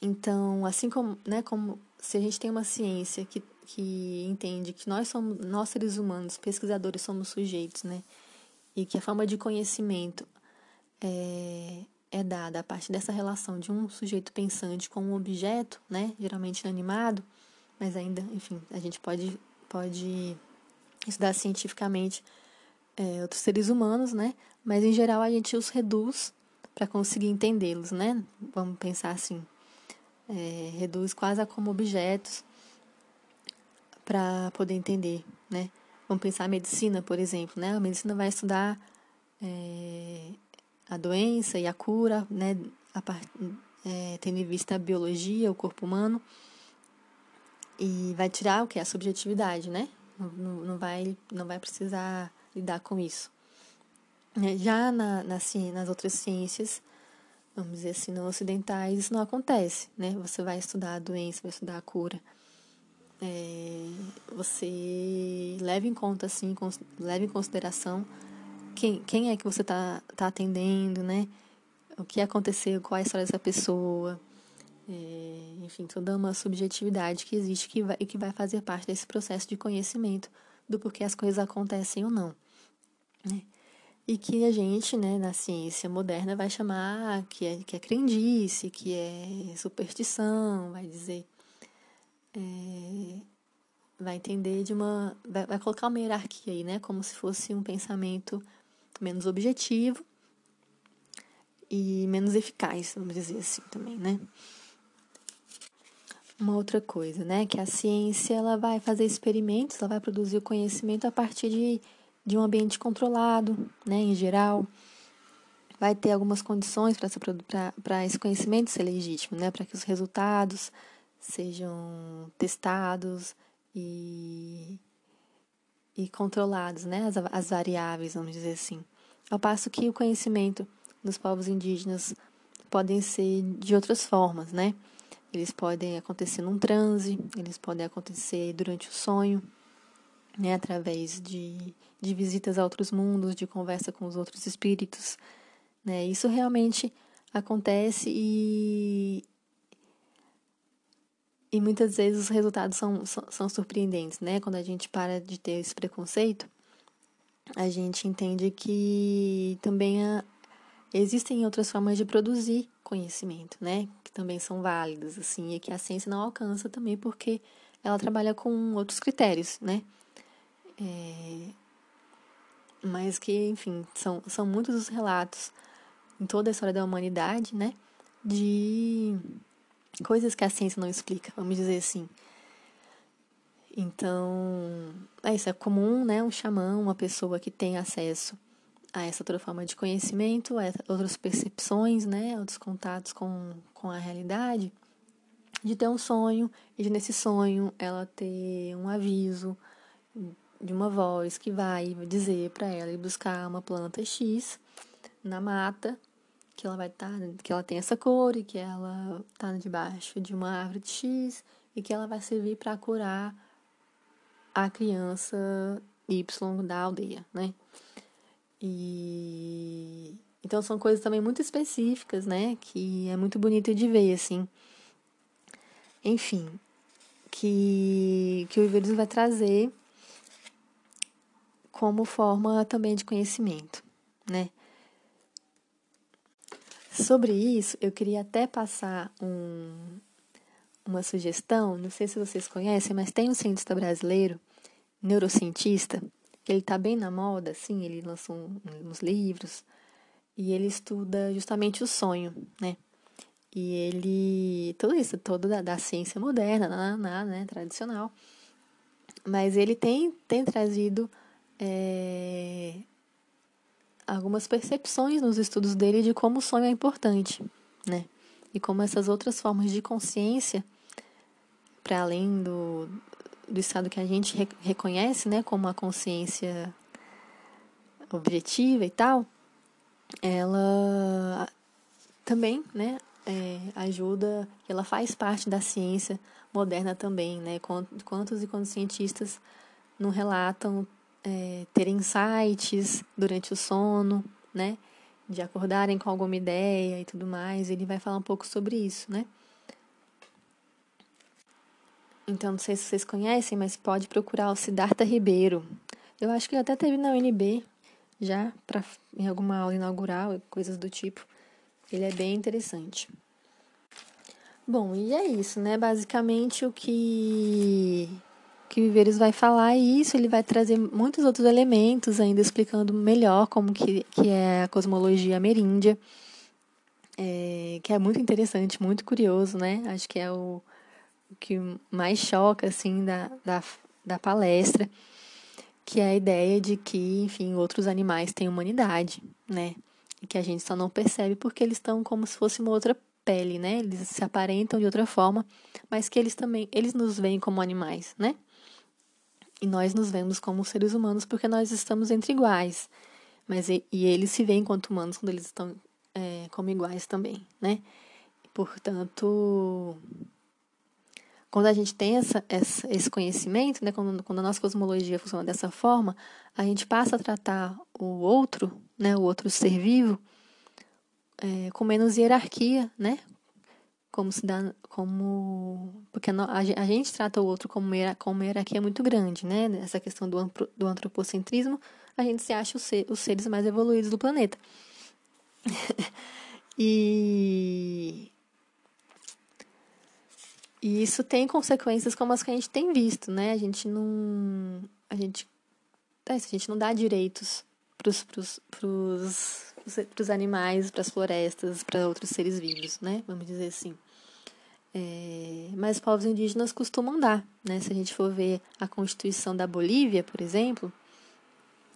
Então, assim como, né, como se a gente tem uma ciência que, que entende que nós somos, nós seres humanos, pesquisadores, somos sujeitos, né? E que a forma de conhecimento é, é dada a partir dessa relação de um sujeito pensante com um objeto, né? Geralmente inanimado, mas ainda, enfim, a gente pode, pode estudar cientificamente é, outros seres humanos, né? Mas em geral a gente os reduz para conseguir entendê-los, né? Vamos pensar assim, é, reduz quase a como objetos para poder entender, né? Vamos pensar a medicina, por exemplo, né? A medicina vai estudar é, a doença e a cura, né? A part, é, tendo em vista a biologia, o corpo humano, e vai tirar o que? A subjetividade, né? Não, não, vai, não vai precisar lidar com isso. É, já na, na, nas outras ciências, vamos dizer assim, não ocidentais, isso não acontece, né? Você vai estudar a doença, vai estudar a cura. É, você leva em conta, assim, leva em consideração quem, quem é que você está tá atendendo, né? O que aconteceu, qual é a história dessa pessoa. É, enfim, toda uma subjetividade que existe que vai, e que vai fazer parte desse processo de conhecimento do porquê as coisas acontecem ou não. Né? E que a gente, né, na ciência moderna, vai chamar que é, que é crendice, que é superstição, vai dizer. É, vai entender de uma. Vai, vai colocar uma hierarquia aí, né? Como se fosse um pensamento menos objetivo e menos eficaz, vamos dizer assim também, né? Uma outra coisa, né, que a ciência ela vai fazer experimentos, ela vai produzir o conhecimento a partir de de um ambiente controlado, né, em geral. Vai ter algumas condições para esse conhecimento ser legítimo, né, para que os resultados sejam testados e, e controlados, né, as, as variáveis, vamos dizer assim. Ao passo que o conhecimento dos povos indígenas podem ser de outras formas, né? Eles podem acontecer num transe, eles podem acontecer durante o sonho, né, através de, de visitas a outros mundos, de conversa com os outros espíritos. Né? Isso realmente acontece e, e muitas vezes os resultados são, são, são surpreendentes. Né? Quando a gente para de ter esse preconceito, a gente entende que também há, existem outras formas de produzir conhecimento, né? Que também são válidas, assim, e que a ciência não alcança também porque ela trabalha com outros critérios, né? É, mas que, enfim, são, são muitos os relatos em toda a história da humanidade, né? De coisas que a ciência não explica, vamos dizer assim. Então, é isso, é comum, né? Um xamã, uma pessoa que tem acesso a essa outra forma de conhecimento, a outras percepções, né? Outros contatos com, com a realidade, de ter um sonho e de, nesse sonho ela ter um aviso de uma voz que vai dizer para ela ir buscar uma planta X na mata, que ela vai estar, tá, que ela tem essa cor e que ela está debaixo de uma árvore de X e que ela vai servir para curar a criança Y da aldeia, né? E então são coisas também muito específicas, né? Que é muito bonito de ver, assim. Enfim, que, que o Viveiros vai trazer como forma também de conhecimento, né? Sobre isso, eu queria até passar um, uma sugestão, não sei se vocês conhecem, mas tem um cientista brasileiro, neurocientista, ele está bem na moda, assim, ele lançou uns livros, e ele estuda justamente o sonho, né? E ele, tudo isso, todo da, da ciência moderna, na, na, né, tradicional, mas ele tem, tem trazido é, algumas percepções nos estudos dele de como o sonho é importante, né? E como essas outras formas de consciência, para além do, do estado que a gente re, reconhece, né, como a consciência objetiva e tal, ela também, né, é, ajuda, ela faz parte da ciência moderna também, né? Quantos e quantos cientistas não relatam é, ter insights durante o sono, né? De acordarem com alguma ideia e tudo mais. Ele vai falar um pouco sobre isso, né? Então, não sei se vocês conhecem, mas pode procurar o Siddhartha Ribeiro. Eu acho que ele até teve na UNB já, pra, em alguma aula inaugural, coisas do tipo. Ele é bem interessante. Bom, e é isso, né? Basicamente o que que Viveiros vai falar isso, ele vai trazer muitos outros elementos ainda explicando melhor como que, que é a cosmologia ameríndia, é, que é muito interessante, muito curioso, né? Acho que é o, o que mais choca, assim, da, da, da palestra, que é a ideia de que, enfim, outros animais têm humanidade, né? E que a gente só não percebe porque eles estão como se fosse uma outra pele, né? Eles se aparentam de outra forma, mas que eles também, eles nos veem como animais, né? E nós nos vemos como seres humanos porque nós estamos entre iguais. Mas e, e eles se veem enquanto humanos quando eles estão é, como iguais também, né? Portanto, quando a gente tem essa, essa, esse conhecimento, né, quando, quando a nossa cosmologia funciona dessa forma, a gente passa a tratar o outro, né, o outro ser vivo, é, com menos hierarquia, né, como se dá, como porque a, gente trata o outro como uma, como uma hierarquia muito grande, né? Essa questão do, do antropocentrismo, a gente se acha os, ser, os seres mais evoluídos do planeta. e e isso tem consequências como as que a gente tem visto, né? A gente não a gente é, a gente não dá direitos para os animais, para as florestas, para outros seres vivos, né? Vamos dizer assim. É, mas povos indígenas costumam dar, né? Se a gente for ver a Constituição da Bolívia, por exemplo,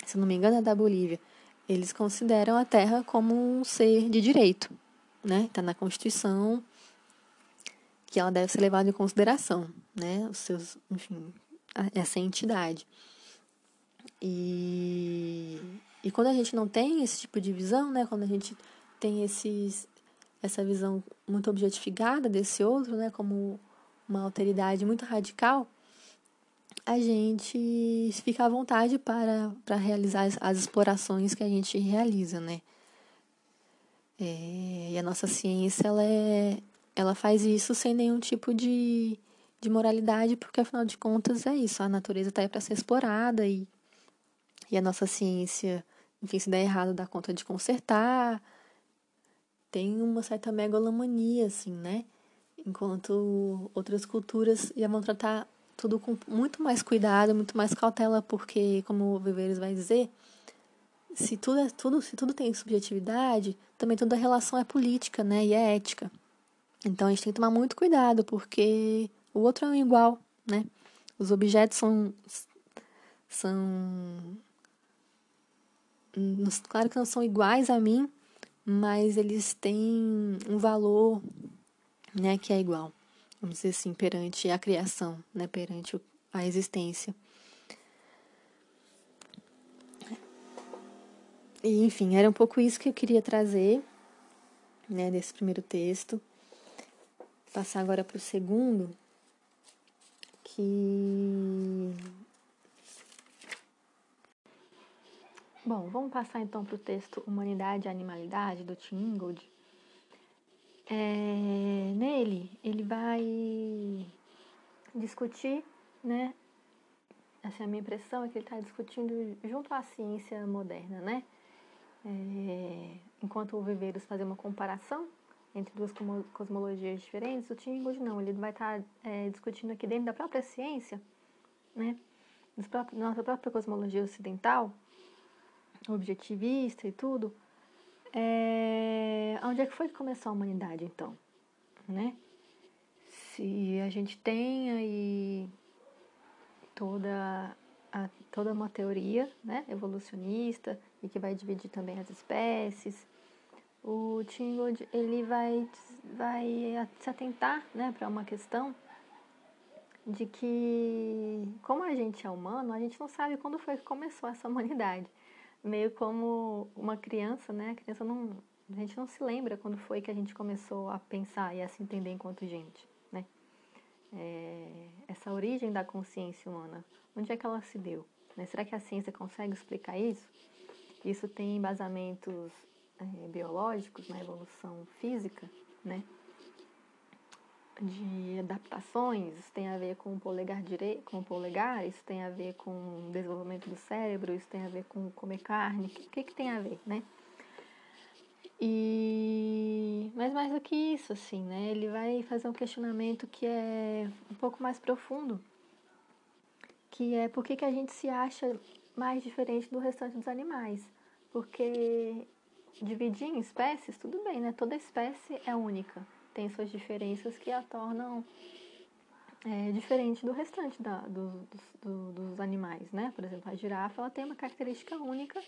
se não me engano é da Bolívia, eles consideram a terra como um ser de direito, né? Está na Constituição que ela deve ser levada em consideração, né? Os seus, enfim, essa entidade. E, e quando a gente não tem esse tipo de visão, né? Quando a gente tem esses, essa visão muito objetificada desse outro, né, como uma alteridade muito radical, a gente fica à vontade para, para realizar as, as explorações que a gente realiza, né? É, e a nossa ciência, ela, é, ela faz isso sem nenhum tipo de, de moralidade, porque afinal de contas é isso, a natureza está aí para ser explorada e, e a nossa ciência, enfim, se der errado, dá conta de consertar, tem uma certa megalomania, assim, né? Enquanto outras culturas já vão tratar tudo com muito mais cuidado, muito mais cautela, porque, como o Viveiros vai dizer, se tudo, é, tudo, se tudo tem subjetividade, também toda relação é política, né? E é ética. Então a gente tem que tomar muito cuidado, porque o outro é um igual, né? Os objetos são. são. Claro que não são iguais a mim, mas eles têm um valor, né, que é igual, vamos dizer assim, perante a criação, né, perante a existência. E, enfim, era um pouco isso que eu queria trazer, né, desse primeiro texto. Passar agora para o segundo, que. Bom, vamos passar então para o texto Humanidade e Animalidade, do Tim Ingold. É, nele, ele vai discutir, né? Assim, a minha impressão é que ele está discutindo junto à ciência moderna, né? É, enquanto o Viveiros fazer uma comparação entre duas cosmologias diferentes, o Tingold não, ele vai estar é, discutindo aqui dentro da própria ciência, né, da nossa própria cosmologia ocidental, objetivista e tudo, é, onde é que foi que começou a humanidade, então, né? Se a gente tem aí toda, a, toda uma teoria, né, evolucionista, e que vai dividir também as espécies, o Tingold ele vai, vai se atentar né, para uma questão de que, como a gente é humano, a gente não sabe quando foi que começou essa humanidade. Meio como uma criança, né? A criança não. A gente não se lembra quando foi que a gente começou a pensar e a se entender enquanto gente, né? É, essa origem da consciência humana, onde é que ela se deu? Né? Será que a ciência consegue explicar isso? Isso tem embasamentos é, biológicos na evolução física, né? De adaptações, isso tem a ver com o polegar direito, com o polegar, isso tem a ver com o desenvolvimento do cérebro, isso tem a ver com comer carne, o que, que, que tem a ver, né? E mas mais do que isso, assim, né? Ele vai fazer um questionamento que é um pouco mais profundo, que é por que, que a gente se acha mais diferente do restante dos animais? Porque dividir em espécies, tudo bem, né? Toda espécie é única, tem suas diferenças que a tornam é, diferente do restante da, do, do, dos animais, né? Por exemplo, a girafa ela tem uma característica única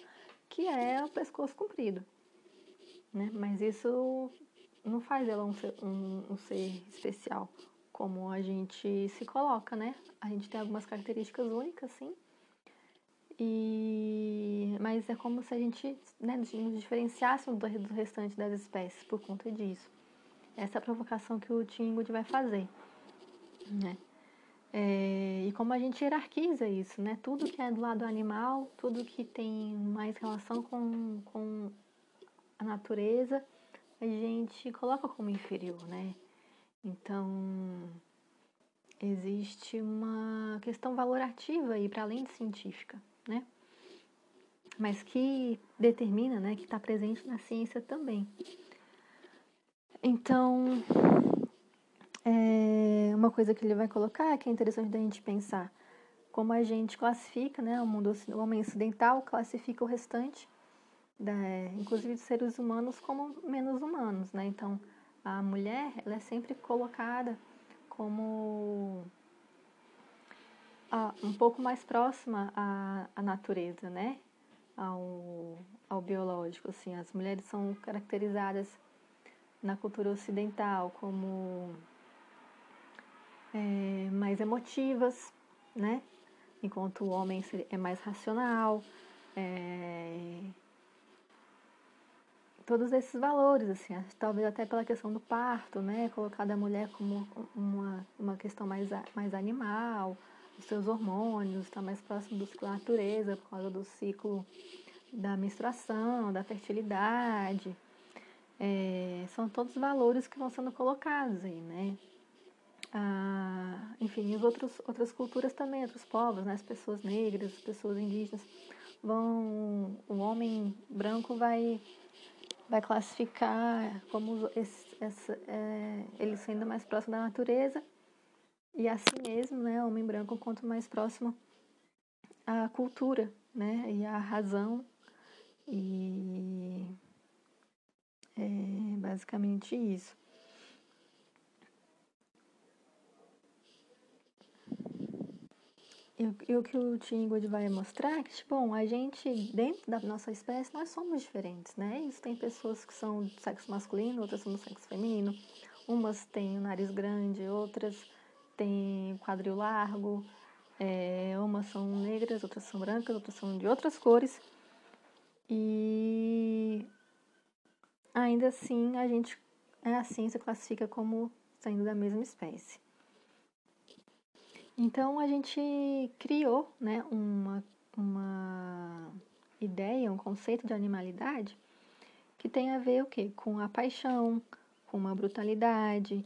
que é o pescoço comprido, né? Mas isso não faz ela um ser, um, um ser especial como a gente se coloca, né? A gente tem algumas características únicas, sim, e, mas é como se a gente né, nos diferenciássemos do, do restante das espécies por conta disso. Essa provocação que o Tingwood vai fazer. Né? É, e como a gente hierarquiza isso, né? Tudo que é do lado animal, tudo que tem mais relação com, com a natureza, a gente coloca como inferior, né? Então, existe uma questão valorativa aí para além de científica né? Mas que determina, né, que está presente na ciência também. Então, é uma coisa que ele vai colocar que é interessante da gente pensar como a gente classifica, né, o mundo o homem ocidental classifica o restante, da, inclusive dos seres humanos, como menos humanos, né? Então, a mulher, ela é sempre colocada como um pouco mais próxima à, à natureza, né? Ao, ao biológico, assim. As mulheres são caracterizadas na cultura ocidental como é, mais emotivas, né? Enquanto o homem é mais racional. É, todos esses valores, assim, talvez até pela questão do parto, né? Colocar a mulher como uma, uma questão mais, mais animal, os seus hormônios, está mais próximo do ciclo da natureza por causa do ciclo da menstruação, da fertilidade. É, são todos valores que vão sendo colocados aí, né? Ah, enfim, as outras culturas também, outros povos, né? As pessoas negras, as pessoas indígenas vão... O homem branco vai, vai classificar como esse, é, ele sendo mais próximo da natureza e assim mesmo, né, homem branco quanto mais próximo à cultura, né, e à razão e é basicamente isso. E, o que o Tingwood vai mostrar é que, bom, a gente, dentro da nossa espécie, nós somos diferentes, né? Isso tem pessoas que são do sexo masculino, outras são do sexo feminino. Umas têm o nariz grande, outras tem quadril largo, é, umas são negras, outras são brancas, outras são de outras cores. E ainda assim a gente a ciência classifica como sendo da mesma espécie. Então a gente criou né, uma, uma ideia, um conceito de animalidade que tem a ver o quê? Com a paixão, com uma brutalidade,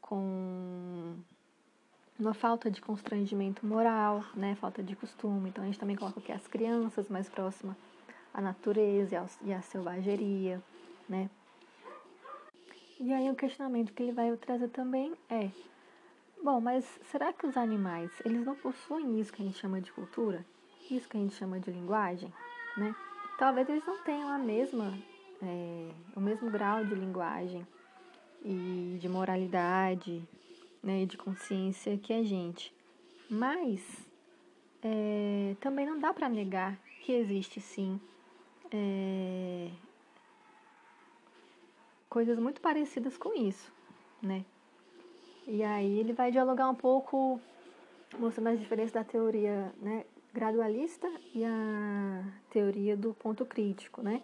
com uma falta de constrangimento moral, né? Falta de costume. Então a gente também coloca aqui as crianças mais próximas à natureza e à selvageria, né? E aí o questionamento que ele vai trazer também é Bom, mas será que os animais, eles não possuem isso que a gente chama de cultura? Isso que a gente chama de linguagem, né? Talvez eles não tenham a mesma, é, o mesmo grau de linguagem e de moralidade, né, e de consciência que a gente. Mas é, também não dá para negar que existe sim é, coisas muito parecidas com isso, né? E aí ele vai dialogar um pouco, mostrando as diferenças da teoria né, gradualista e a teoria do ponto crítico, né?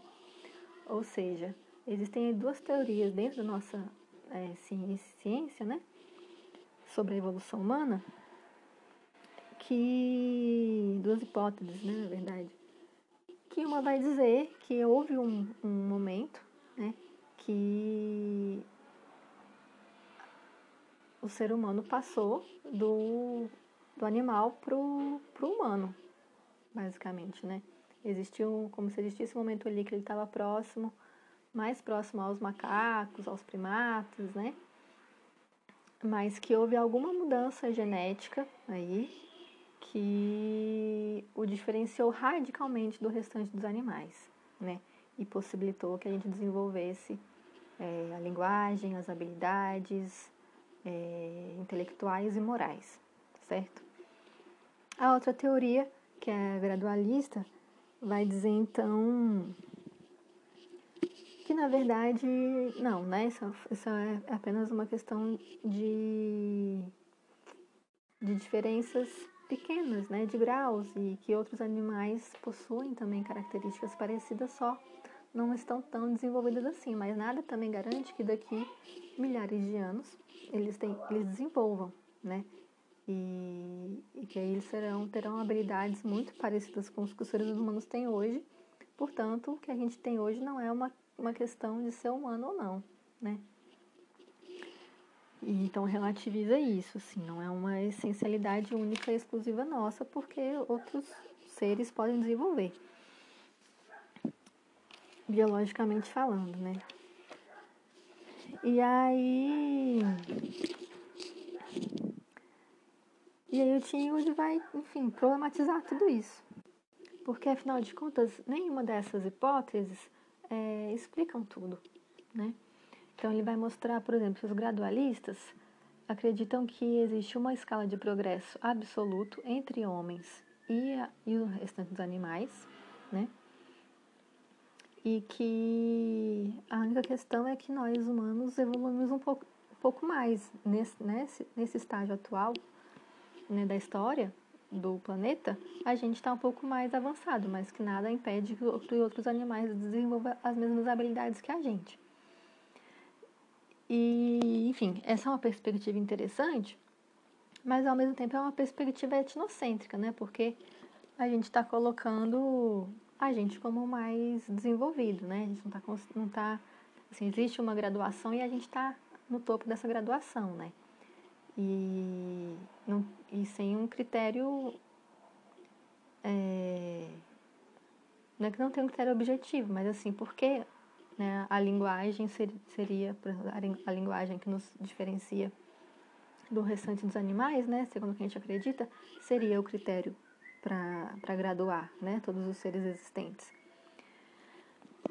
Ou seja, existem duas teorias dentro da nossa é, ciência, né? Sobre a evolução humana, que duas hipóteses, né, na verdade, que uma vai dizer que houve um, um momento, que o ser humano passou do, do animal pro, pro humano, basicamente, né? Existiu, como se existisse um momento ali que ele estava próximo, mais próximo aos macacos, aos primatas, né? Mas que houve alguma mudança genética aí que o diferenciou radicalmente do restante dos animais, né? E possibilitou que a gente desenvolvesse é, a linguagem, as habilidades, é, intelectuais e morais, certo? A outra teoria, que é gradualista, vai dizer então que na verdade não, né? Isso, isso é apenas uma questão de, de diferenças pequenas, né? De graus e que outros animais possuem também características parecidas só não estão tão desenvolvidas assim, mas nada também garante que daqui milhares de anos eles, têm, eles desenvolvam, né? E, e que aí eles serão, terão habilidades muito parecidas com os que os seres humanos têm hoje. Portanto, o que a gente tem hoje não é uma, uma questão de ser humano ou não, né? E, então relativiza isso, assim, não é uma essencialidade única e exclusiva nossa, porque outros seres podem desenvolver, biologicamente falando, né? E aí. E aí o Tim vai, enfim, problematizar tudo isso. Porque, afinal de contas, nenhuma dessas hipóteses é, explicam tudo, né? Então, ele vai mostrar, por exemplo, os gradualistas acreditam que existe uma escala de progresso absoluto entre homens e, a, e o restante dos animais, né? E que a única questão é que nós humanos evoluímos um pouco, um pouco mais nesse, nesse, nesse estágio atual né, da história do planeta, a gente está um pouco mais avançado, mas que nada impede que outros animais desenvolvam as mesmas habilidades que a gente. E, enfim, essa é uma perspectiva interessante, mas ao mesmo tempo é uma perspectiva etnocêntrica, né? Porque a gente está colocando a gente como mais desenvolvido, né? A gente não está, não tá assim, existe uma graduação e a gente está no topo dessa graduação, né? E, não, e sem um critério, é, não é que não tem um critério objetivo, mas assim, porque né, a linguagem ser, seria a linguagem que nos diferencia do restante dos animais, né? Segundo o que a gente acredita, seria o critério para graduar né, todos os seres existentes.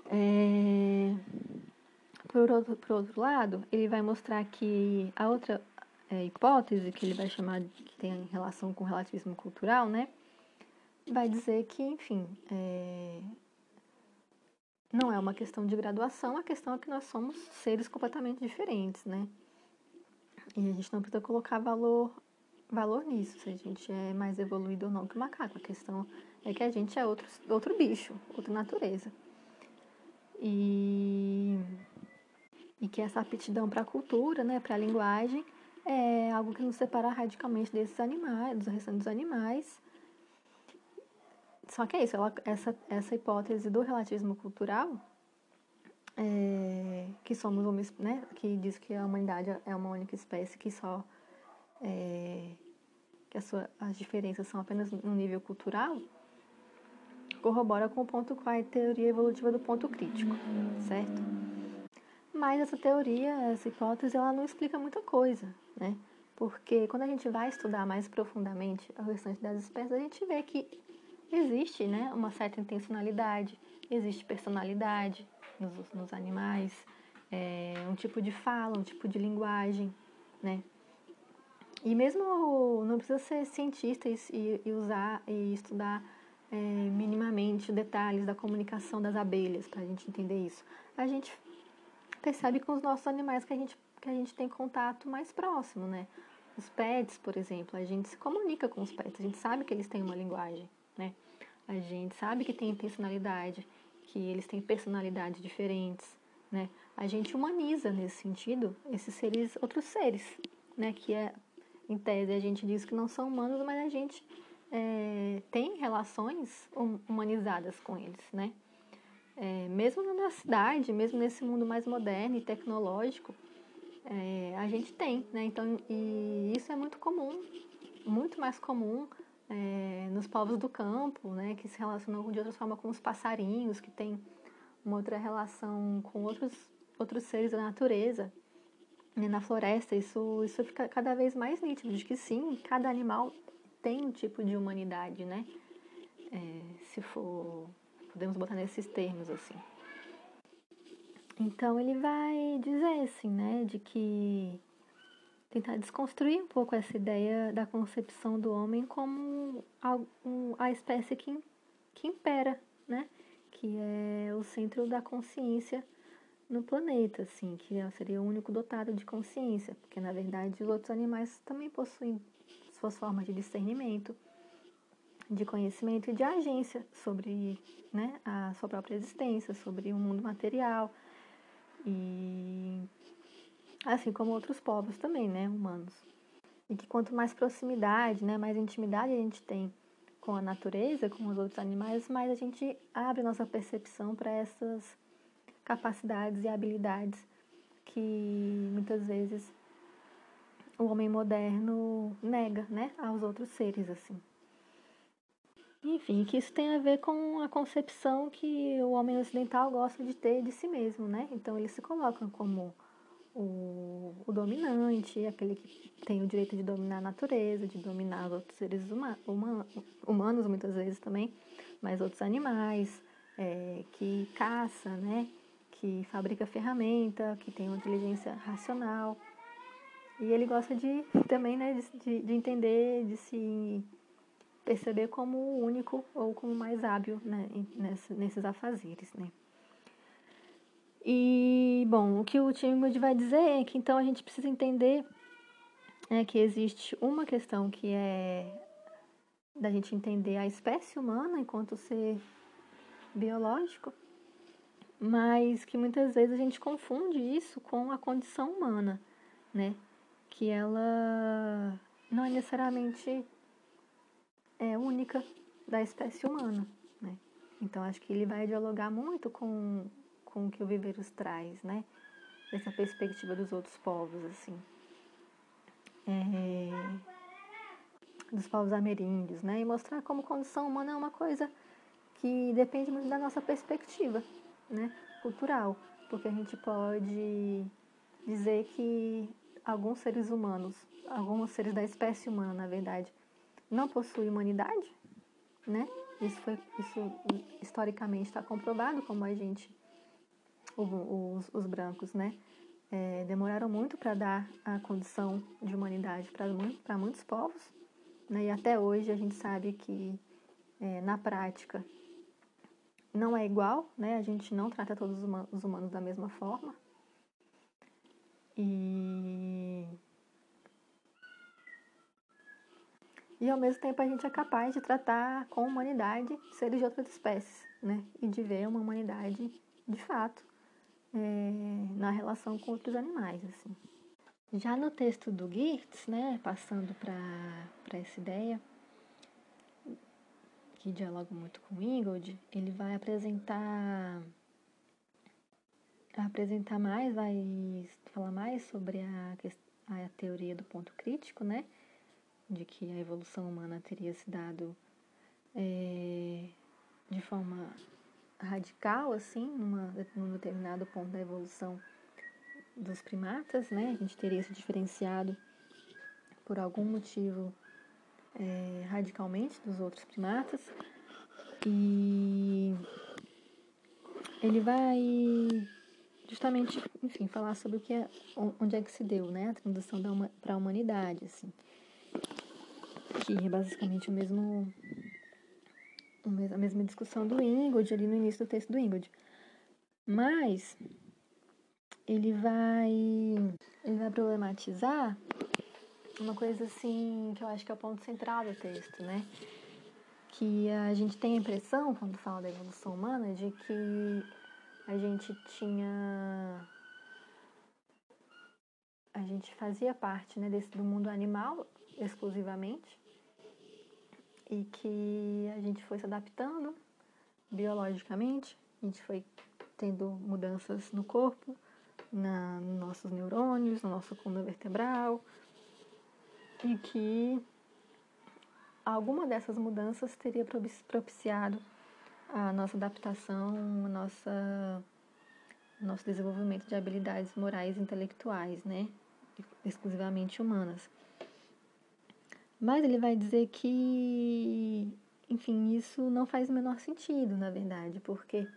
É, por, outro, por outro lado, ele vai mostrar que a outra é, hipótese, que ele vai chamar de que tem relação com relativismo cultural, né, vai dizer que, enfim, é, não é uma questão de graduação, a questão é que nós somos seres completamente diferentes, né? E a gente não precisa colocar valor valor nisso, se a gente é mais evoluído ou não que o macaco. A questão é que a gente é outro, outro bicho, outra natureza. E, e que essa aptidão para a cultura, né, para a linguagem, é algo que nos separa radicalmente desses animais, dos restantes animais. Só que é isso, ela, essa, essa hipótese do relativismo cultural, é, que somos uma, né, que diz que a humanidade é uma única espécie que só é, que sua, as diferenças são apenas no nível cultural, corrobora com o ponto com a teoria evolutiva do ponto crítico, certo? Mas essa teoria, essa hipótese, ela não explica muita coisa, né? Porque quando a gente vai estudar mais profundamente o restante das espécies, a gente vê que existe né, uma certa intencionalidade, existe personalidade nos, nos animais, é, um tipo de fala, um tipo de linguagem, né? E mesmo não precisa ser cientista e, e usar e estudar é, minimamente detalhes da comunicação das abelhas para a gente entender isso. A gente percebe com os nossos animais que a gente, que a gente tem contato mais próximo, né? Os pets, por exemplo, a gente se comunica com os pets, a gente sabe que eles têm uma linguagem, né? A gente sabe que tem intencionalidade, que eles têm personalidades diferentes, né? A gente humaniza nesse sentido esses seres, outros seres, né? Que é, em tese, a gente diz que não são humanos, mas a gente é, tem relações hum, humanizadas com eles, né? É, mesmo na cidade, mesmo nesse mundo mais moderno e tecnológico, é, a gente tem, né? Então, e isso é muito comum, muito mais comum é, nos povos do campo, né? Que se relacionam de outra forma com os passarinhos, que tem uma outra relação com outros, outros seres da natureza. Né? Na floresta, isso, isso fica cada vez mais nítido, de que sim, cada animal tem um tipo de humanidade, né? É, se for, podemos botar nesses termos assim. Então ele vai dizer assim, né, de que tentar desconstruir um pouco essa ideia da concepção do homem como a, um, a espécie que, que impera, né? Que é o centro da consciência no planeta, assim, que seria o único dotado de consciência, porque na verdade os outros animais também possuem suas formas de discernimento, de conhecimento e de agência sobre né, a sua própria existência, sobre o mundo material. E assim como outros povos também, né, humanos. E que quanto mais proximidade, né, mais intimidade a gente tem com a natureza, com os outros animais, mais a gente abre nossa percepção para essas capacidades e habilidades que muitas vezes o homem moderno nega, né, aos outros seres assim. Enfim, que isso tem a ver com a concepção que o homem ocidental gosta de ter de si mesmo, né? Então eles se colocam como o, o dominante, aquele que tem o direito de dominar a natureza, de dominar os outros seres huma, huma, humanos muitas vezes também, mas outros animais, é, que caça, né? Que fabrica ferramenta, que tem uma inteligência racional. E ele gosta de também, né, de, de entender, de se perceber como o único ou como mais hábil né, nesses afazeres, né. E, bom, o que o Timothy vai dizer é que então a gente precisa entender é, que existe uma questão que é da gente entender a espécie humana enquanto ser biológico, mas que muitas vezes a gente confunde isso com a condição humana, né? que ela não é necessariamente é única da espécie humana, né? Então acho que ele vai dialogar muito com, com o que o Viveiros traz, né? Essa perspectiva dos outros povos, assim. É, dos povos ameríndios, né? E mostrar como condição humana é uma coisa que depende muito da nossa perspectiva, né? Cultural. Porque a gente pode dizer que alguns seres humanos, alguns seres da espécie humana, na verdade, não possuem humanidade, né? Isso, foi, isso historicamente está comprovado como a gente, os, os brancos, né? É, demoraram muito para dar a condição de humanidade para muitos povos, né? E até hoje a gente sabe que é, na prática não é igual, né? A gente não trata todos os humanos da mesma forma. E E ao mesmo tempo a gente é capaz de tratar com humanidade seres de outras espécies, né? E de ver uma humanidade de fato é, na relação com outros animais, assim. Já no texto do Geertz, né, passando para essa ideia, que dialoga muito com Ingold, ele vai apresentar apresentar mais, vai falar mais sobre a, a teoria do ponto crítico, né? De que a evolução humana teria se dado é, de forma radical, assim, numa, num determinado ponto da evolução dos primatas, né? A gente teria se diferenciado por algum motivo é, radicalmente dos outros primatas. E ele vai justamente, enfim, falar sobre o que é, onde é que se deu, né, a transição para a humanidade, assim, que é basicamente o mesmo, a mesma discussão do Ingold ali no início do texto do Ingold, mas ele vai, ele vai problematizar uma coisa assim que eu acho que é o ponto central do texto, né? Que a gente tem a impressão, quando fala da evolução humana, de que a gente tinha. A gente fazia parte né, desse, do mundo animal exclusivamente e que a gente foi se adaptando biologicamente, a gente foi tendo mudanças no corpo, na, nos nossos neurônios, no nosso coluna vertebral, e que alguma dessas mudanças teria propiciado a nossa adaptação, a nossa nosso desenvolvimento de habilidades morais e intelectuais, né, exclusivamente humanas. Mas ele vai dizer que, enfim, isso não faz o menor sentido, na verdade, porque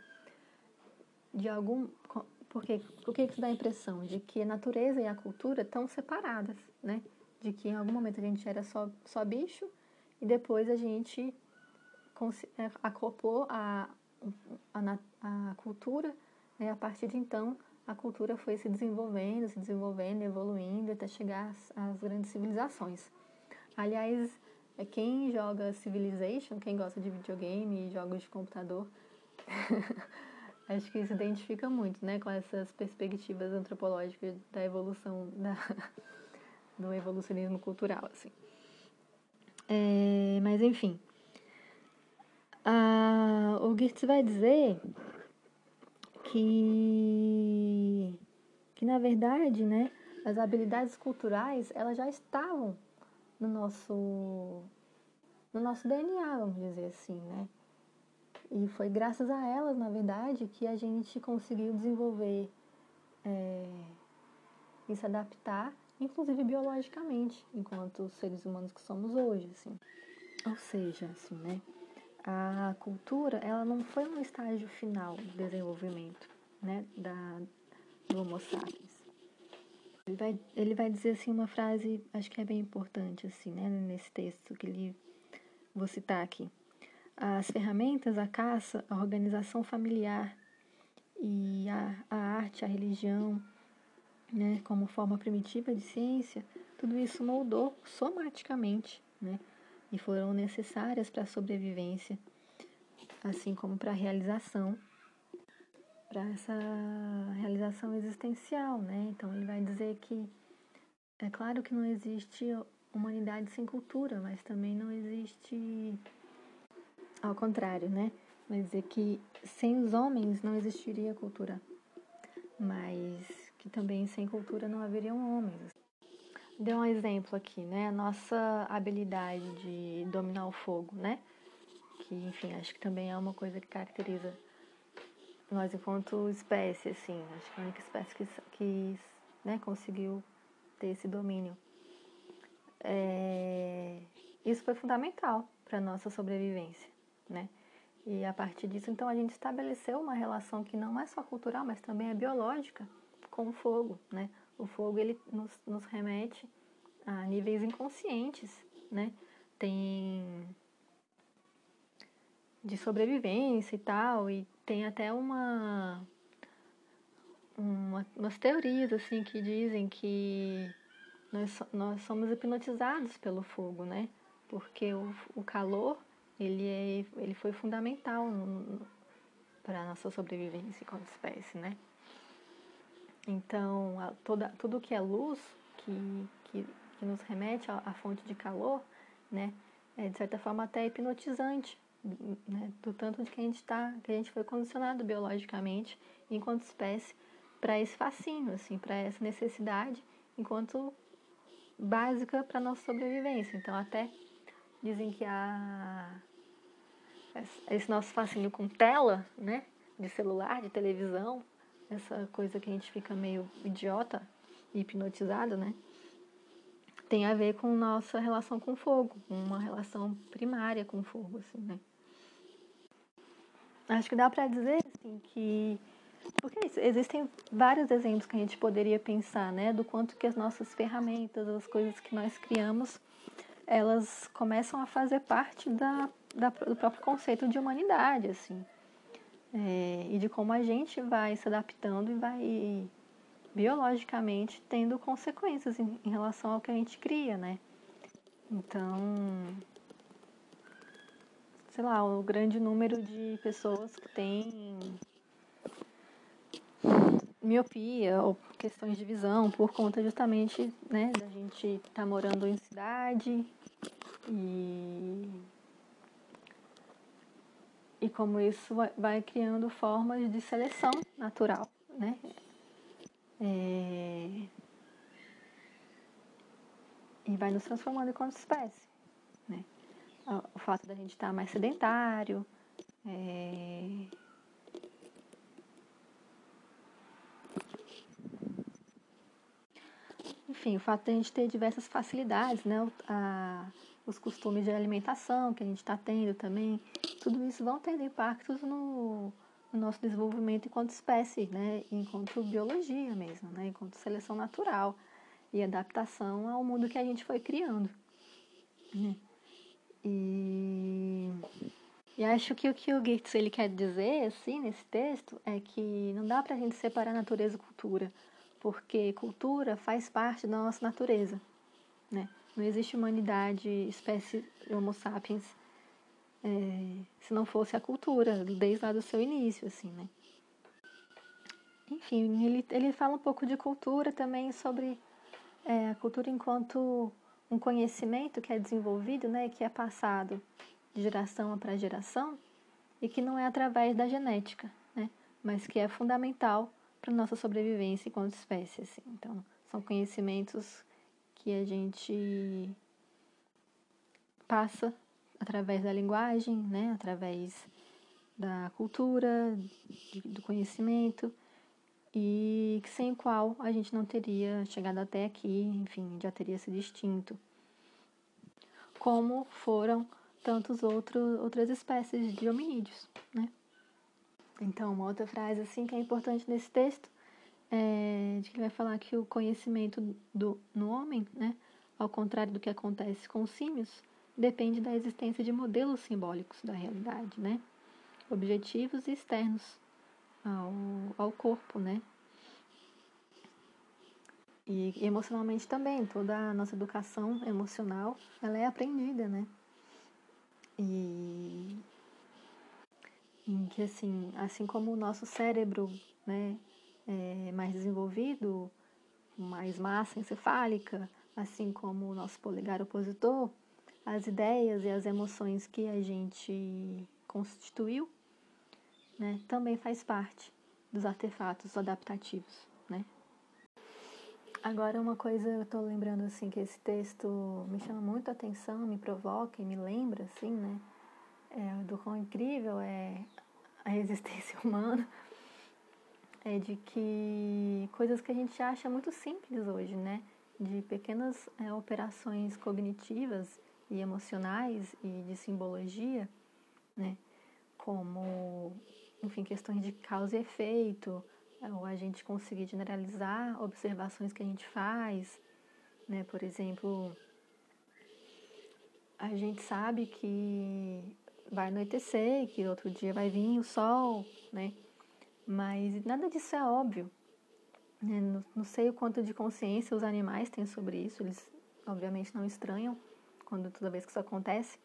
de algum porque o que isso dá a impressão de que a natureza e a cultura estão separadas, né? De que em algum momento a gente era só só bicho e depois a gente é, acoplou a, a, a cultura, e a partir de então a cultura foi se desenvolvendo, se desenvolvendo, evoluindo até chegar às, às grandes civilizações. Aliás, é quem joga Civilization, quem gosta de videogame e jogos de computador, acho que se identifica muito, né, com essas perspectivas antropológicas da evolução da, do evolucionismo cultural, assim. É, mas enfim, ah, o Geertz vai dizer que, que na verdade, né, as habilidades culturais elas já estavam no nosso no nosso DNA, vamos dizer assim, né? E foi graças a elas, na verdade, que a gente conseguiu desenvolver é, e se adaptar, inclusive biologicamente, enquanto seres humanos que somos hoje, assim. Ou seja, assim, né? a cultura ela não foi um estágio final do desenvolvimento né, da, do Homo sapiens. Ele vai, ele vai dizer assim uma frase, acho que é bem importante assim, né, nesse texto que ele vou citar aqui. As ferramentas, a caça, a organização familiar e a, a arte, a religião, né, como forma primitiva de ciência, tudo isso moldou somaticamente, né, e foram necessárias para a sobrevivência, assim como para a realização, para essa realização existencial, né? Então ele vai dizer que é claro que não existe humanidade sem cultura, mas também não existe ao contrário, né? Vai dizer que sem os homens não existiria cultura, mas que também sem cultura não haveriam homens deu um exemplo aqui, né? A nossa habilidade de dominar o fogo, né? Que, enfim, acho que também é uma coisa que caracteriza nós enquanto espécie, assim. Acho que é a única espécie que, que né, conseguiu ter esse domínio. É, isso foi fundamental para nossa sobrevivência, né? E a partir disso, então, a gente estabeleceu uma relação que não é só cultural, mas também é biológica com o fogo, né? O fogo ele nos, nos remete a níveis inconscientes, né? Tem de sobrevivência e tal, e tem até uma, uma umas teorias assim que dizem que nós, nós somos hipnotizados pelo fogo, né? Porque o, o calor ele, é, ele foi fundamental para a nossa sobrevivência como espécie, né? Então, a, toda, tudo que é luz, que que, que, nos remete à, à fonte de calor, né? É de certa forma até hipnotizante, né? Do tanto de que a gente tá, que a gente foi condicionado biologicamente enquanto espécie para esse fascínio, assim, para essa necessidade enquanto básica para nossa sobrevivência. Então até dizem que a esse nosso fascínio com tela, né, de celular, de televisão, essa coisa que a gente fica meio idiota hipnotizado, né, tem a ver com nossa relação com fogo, uma relação primária com fogo, assim, né. Acho que dá para dizer, assim, que porque é existem vários exemplos que a gente poderia pensar, né, do quanto que as nossas ferramentas, as coisas que nós criamos, elas começam a fazer parte da, da do próprio conceito de humanidade, assim, é, e de como a gente vai se adaptando e vai biologicamente tendo consequências em, em relação ao que a gente cria, né? Então, sei lá, o grande número de pessoas que têm miopia ou questões de visão por conta justamente né, da gente estar tá morando em cidade e, e como isso vai, criando formas de seleção natural, né? É, e vai nos transformando enquanto espécie, né? O fato da gente estar mais sedentário, é, enfim, o fato de a gente ter diversas facilidades, né? A, os costumes de alimentação que a gente está tendo também, tudo isso vão tendo impactos no, no, nosso desenvolvimento enquanto espécie, né? Enquanto biologia mesmo, né? Enquanto seleção natural e adaptação ao mundo que a gente foi criando. Né? E, e acho que o que o Goethe ele quer dizer, assim, nesse texto, é que não dá para a gente separar natureza e cultura porque cultura faz parte da nossa natureza, né? Não existe humanidade, espécie Homo sapiens, é, se não fosse a cultura, desde lá do seu início, assim, né? Enfim, ele, ele fala um pouco de cultura também sobre é, a cultura enquanto um conhecimento que é desenvolvido, né, que é passado de geração para geração e que não é através da genética, né, mas que é fundamental para nossa sobrevivência enquanto espécie. Assim. Então, são conhecimentos que a gente passa através da linguagem, né? através da cultura, do conhecimento, e sem o qual a gente não teria chegado até aqui, enfim, já teria se distinto. Como foram outros, outras espécies de hominídeos, né? Então, uma outra frase assim que é importante nesse texto é de que ele vai falar que o conhecimento do, no homem, né, ao contrário do que acontece com os símios, depende da existência de modelos simbólicos da realidade, né, objetivos e externos ao, ao corpo, né. E emocionalmente também, toda a nossa educação emocional, ela é aprendida, né. E em que assim, assim como o nosso cérebro, né, é mais desenvolvido, mais massa encefálica, assim como o nosso polegar opositor, as ideias e as emoções que a gente constituiu, né, também faz parte dos artefatos adaptativos, né? Agora uma coisa eu estou lembrando assim que esse texto me chama muito a atenção, me provoca e me lembra assim, né? É, do quão incrível é a existência humana é de que coisas que a gente acha muito simples hoje, né? De pequenas é, operações cognitivas e emocionais e de simbologia, né? Como, enfim, questões de causa e efeito, ou a gente conseguir generalizar observações que a gente faz, né? Por exemplo, a gente sabe que vai anoitecer, que outro dia vai vir o sol, né? Mas nada disso é óbvio. Né? Não, não sei o quanto de consciência os animais têm sobre isso, eles obviamente não estranham quando toda vez que isso acontece,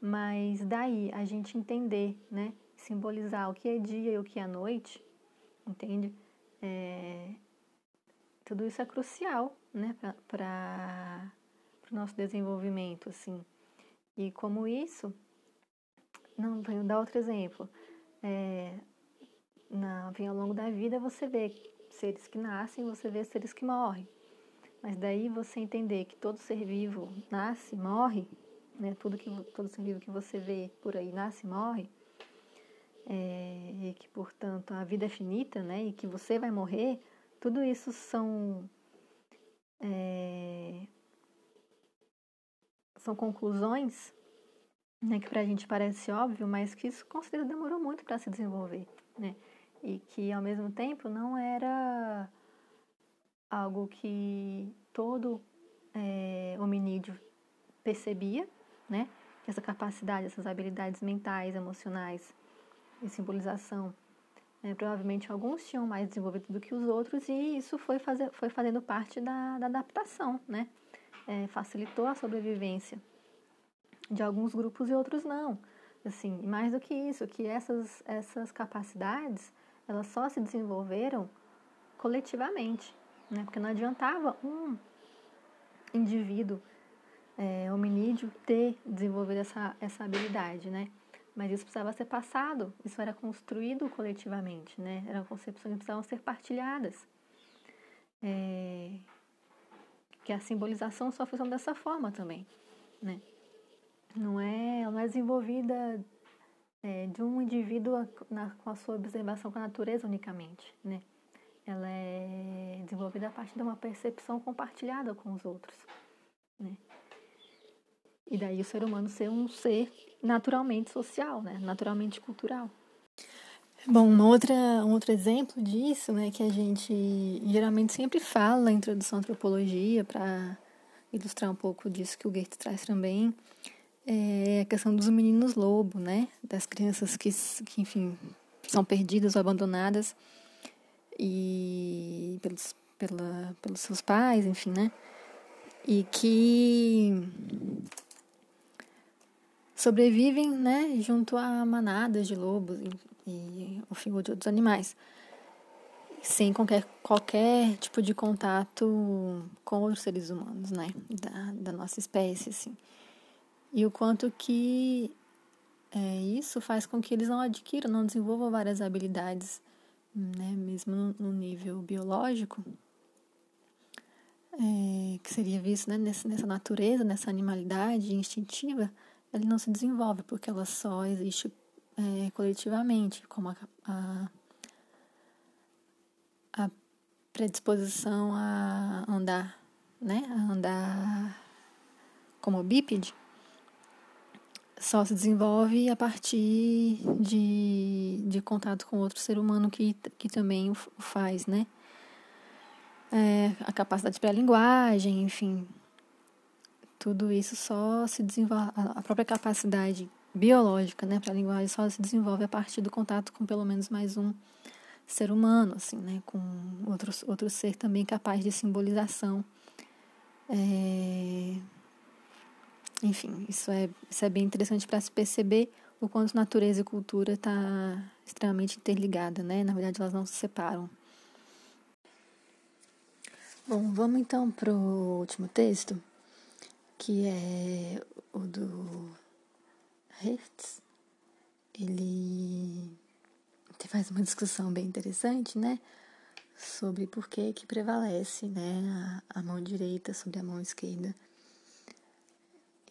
mas daí a gente entender, né? Simbolizar o que é dia e o que é noite, entende? É, tudo isso é crucial, né, para o nosso desenvolvimento, assim. E como isso, não, vou dar outro exemplo. É, na, vem ao longo da vida você vê seres que nascem, você vê seres que morrem. Mas daí você entender que todo ser vivo nasce, morre, né? Tudo que todo ser vivo que você vê por aí nasce, morre, é, e que portanto a vida é finita, né? E que você vai morrer. Tudo isso são é, são conclusões né, que para a gente parece óbvio, mas que isso com certeza demorou muito para se desenvolver, né? E que ao mesmo tempo não era algo que todo é, hominídeo percebia, né? Essa capacidade, essas habilidades mentais, emocionais e simbolização. É, provavelmente alguns tinham mais desenvolvido do que os outros e isso foi, fazer, foi fazendo parte da, da adaptação, né? É, facilitou a sobrevivência de alguns grupos e outros não. Assim, mais do que isso, que essas, essas capacidades, elas só se desenvolveram coletivamente, né? Porque não adiantava um indivíduo é, hominídeo ter desenvolvido essa, essa habilidade, né? Mas isso precisava ser passado, isso era construído coletivamente, né? Eram concepções que precisavam ser partilhadas. É, que a simbolização só funciona dessa forma também, né? Não é, ela não é desenvolvida é, de um indivíduo na, com a sua observação com a natureza unicamente, né? Ela é desenvolvida a partir de uma percepção compartilhada com os outros, né? E daí o ser humano ser um ser naturalmente social, né? Naturalmente cultural. Bom, uma outra, um outro exemplo disso, né, que a gente geralmente sempre fala na introdução à antropologia para ilustrar um pouco disso que o Goethe traz também, é a questão dos meninos lobo, né, das crianças que, que enfim, são perdidas ou abandonadas. E pelos, pela, pelos seus pais, enfim, né, e que sobrevivem, né, junto a manadas de lobos e, e figura de outros animais, sem qualquer, qualquer tipo de contato com outros seres humanos, né, da, da nossa espécie, assim. E o quanto que é, isso faz com que eles não adquiram, não desenvolvam várias habilidades, né, mesmo no, no nível biológico, é, que seria visto né, nessa, nessa natureza, nessa animalidade instintiva, ele não se desenvolve, porque ela só existe é, coletivamente, como a, a, a, predisposição a andar, né? A andar como bípede, só se desenvolve a partir de, de contato com outro ser humano que, que também o faz, né? É, a capacidade para a linguagem, enfim, tudo isso só se desenvolve, a própria capacidade biológica, né, para a linguagem só se desenvolve a partir do contato com pelo menos mais um ser humano, assim, né, com outro, outro ser também capaz de simbolização. É... Enfim, isso é, isso é bem interessante para se perceber o quanto natureza e cultura está extremamente interligada, né? Na verdade, elas não se separam. Bom, vamos então para o último texto que é o do Hertz. Ele faz uma discussão bem interessante, né? Sobre por que que prevalece, né, a, a mão direita sobre a mão esquerda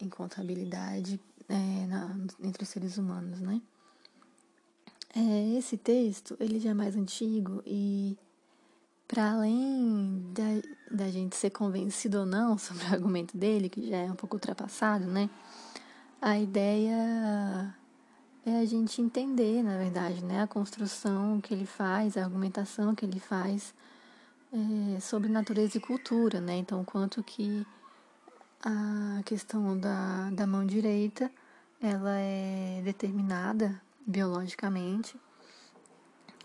em contabilidade é, na, entre os seres humanos, né? É, esse texto, ele já é mais antigo e para além da, da gente ser convencido ou não sobre o argumento dele, que já é um pouco ultrapassado, né? A ideia é a gente entender, na verdade, né? A construção que ele faz, a argumentação que ele faz é, sobre natureza e cultura, né? Então, quanto que a questão da, da mão direita, ela é determinada biologicamente,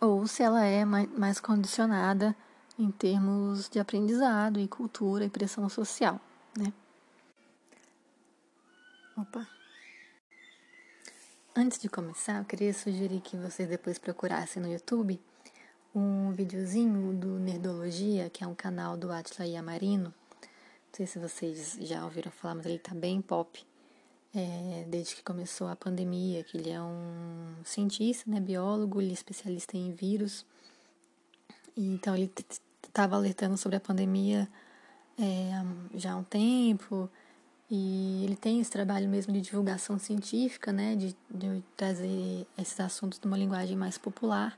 ou se ela é mais, mais condicionada em termos de aprendizado e cultura e pressão social, né? Opa. Antes de começar, eu queria sugerir que vocês depois procurassem no YouTube um videozinho do Nerdologia, que é um canal do Atila Yamarino. Não sei se vocês já ouviram falar, mas ele tá bem pop. É, desde que começou a pandemia, que ele é um cientista, né, biólogo, ele é especialista em vírus. E, então ele estava alertando sobre a pandemia é, já há um tempo, e ele tem esse trabalho mesmo de divulgação científica, né, de, de trazer esses assuntos numa linguagem mais popular.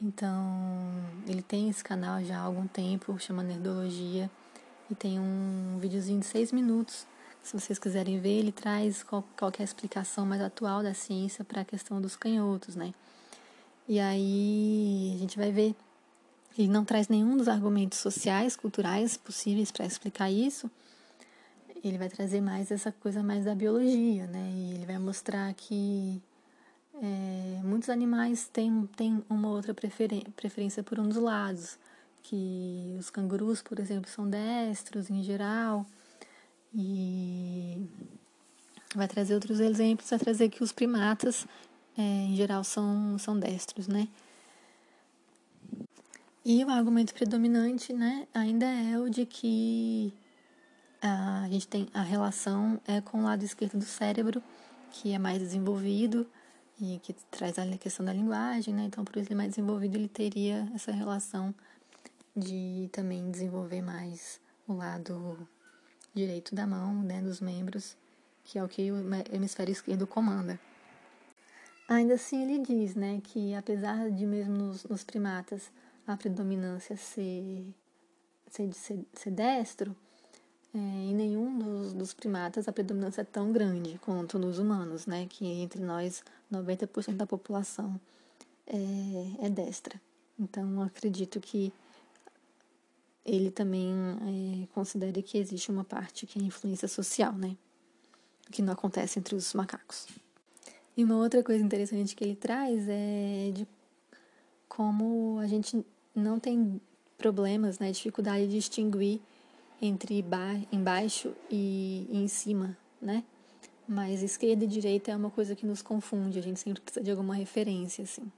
Então, ele tem esse canal já há algum tempo, chama Nerdologia, e tem um videozinho de seis minutos. Se vocês quiserem ver, ele traz qual, qual é a explicação mais atual da ciência para a questão dos canhotos, né? E aí a gente vai ver. Ele não traz nenhum dos argumentos sociais, culturais possíveis para explicar isso, ele vai trazer mais essa coisa mais da biologia, né? E ele vai mostrar que é, muitos animais têm, têm uma outra preferência por um dos lados, que os cangurus, por exemplo, são destros em geral, e vai trazer outros exemplos, vai trazer que os primatas, é, em geral, são, são destros, né? E o argumento predominante, né, ainda é o de que a gente tem a relação é com o lado esquerdo do cérebro, que é mais desenvolvido e que traz a questão da linguagem, né? Então, por isso ele é mais desenvolvido, ele teria essa relação de também desenvolver mais o lado direito da mão, né, dos membros, que é o que o hemisfério esquerdo comanda. Ainda assim, ele diz, né, que apesar de mesmo nos, nos primatas a predominância ser, ser, ser, ser destro, é, em nenhum dos, dos, primatas a predominância é tão grande quanto nos humanos, né? Que entre nós, 90% da população é, é, destra. Então, acredito que ele também é, considere que existe uma parte que é influência social, né? Que não acontece entre os macacos. E uma outra coisa interessante que ele traz é de como a gente não tem problemas, né? Dificuldade de distinguir entre ba embaixo e, e em cima, né? Mas esquerda e direita é uma coisa que nos confunde, a gente sempre precisa de alguma referência, assim.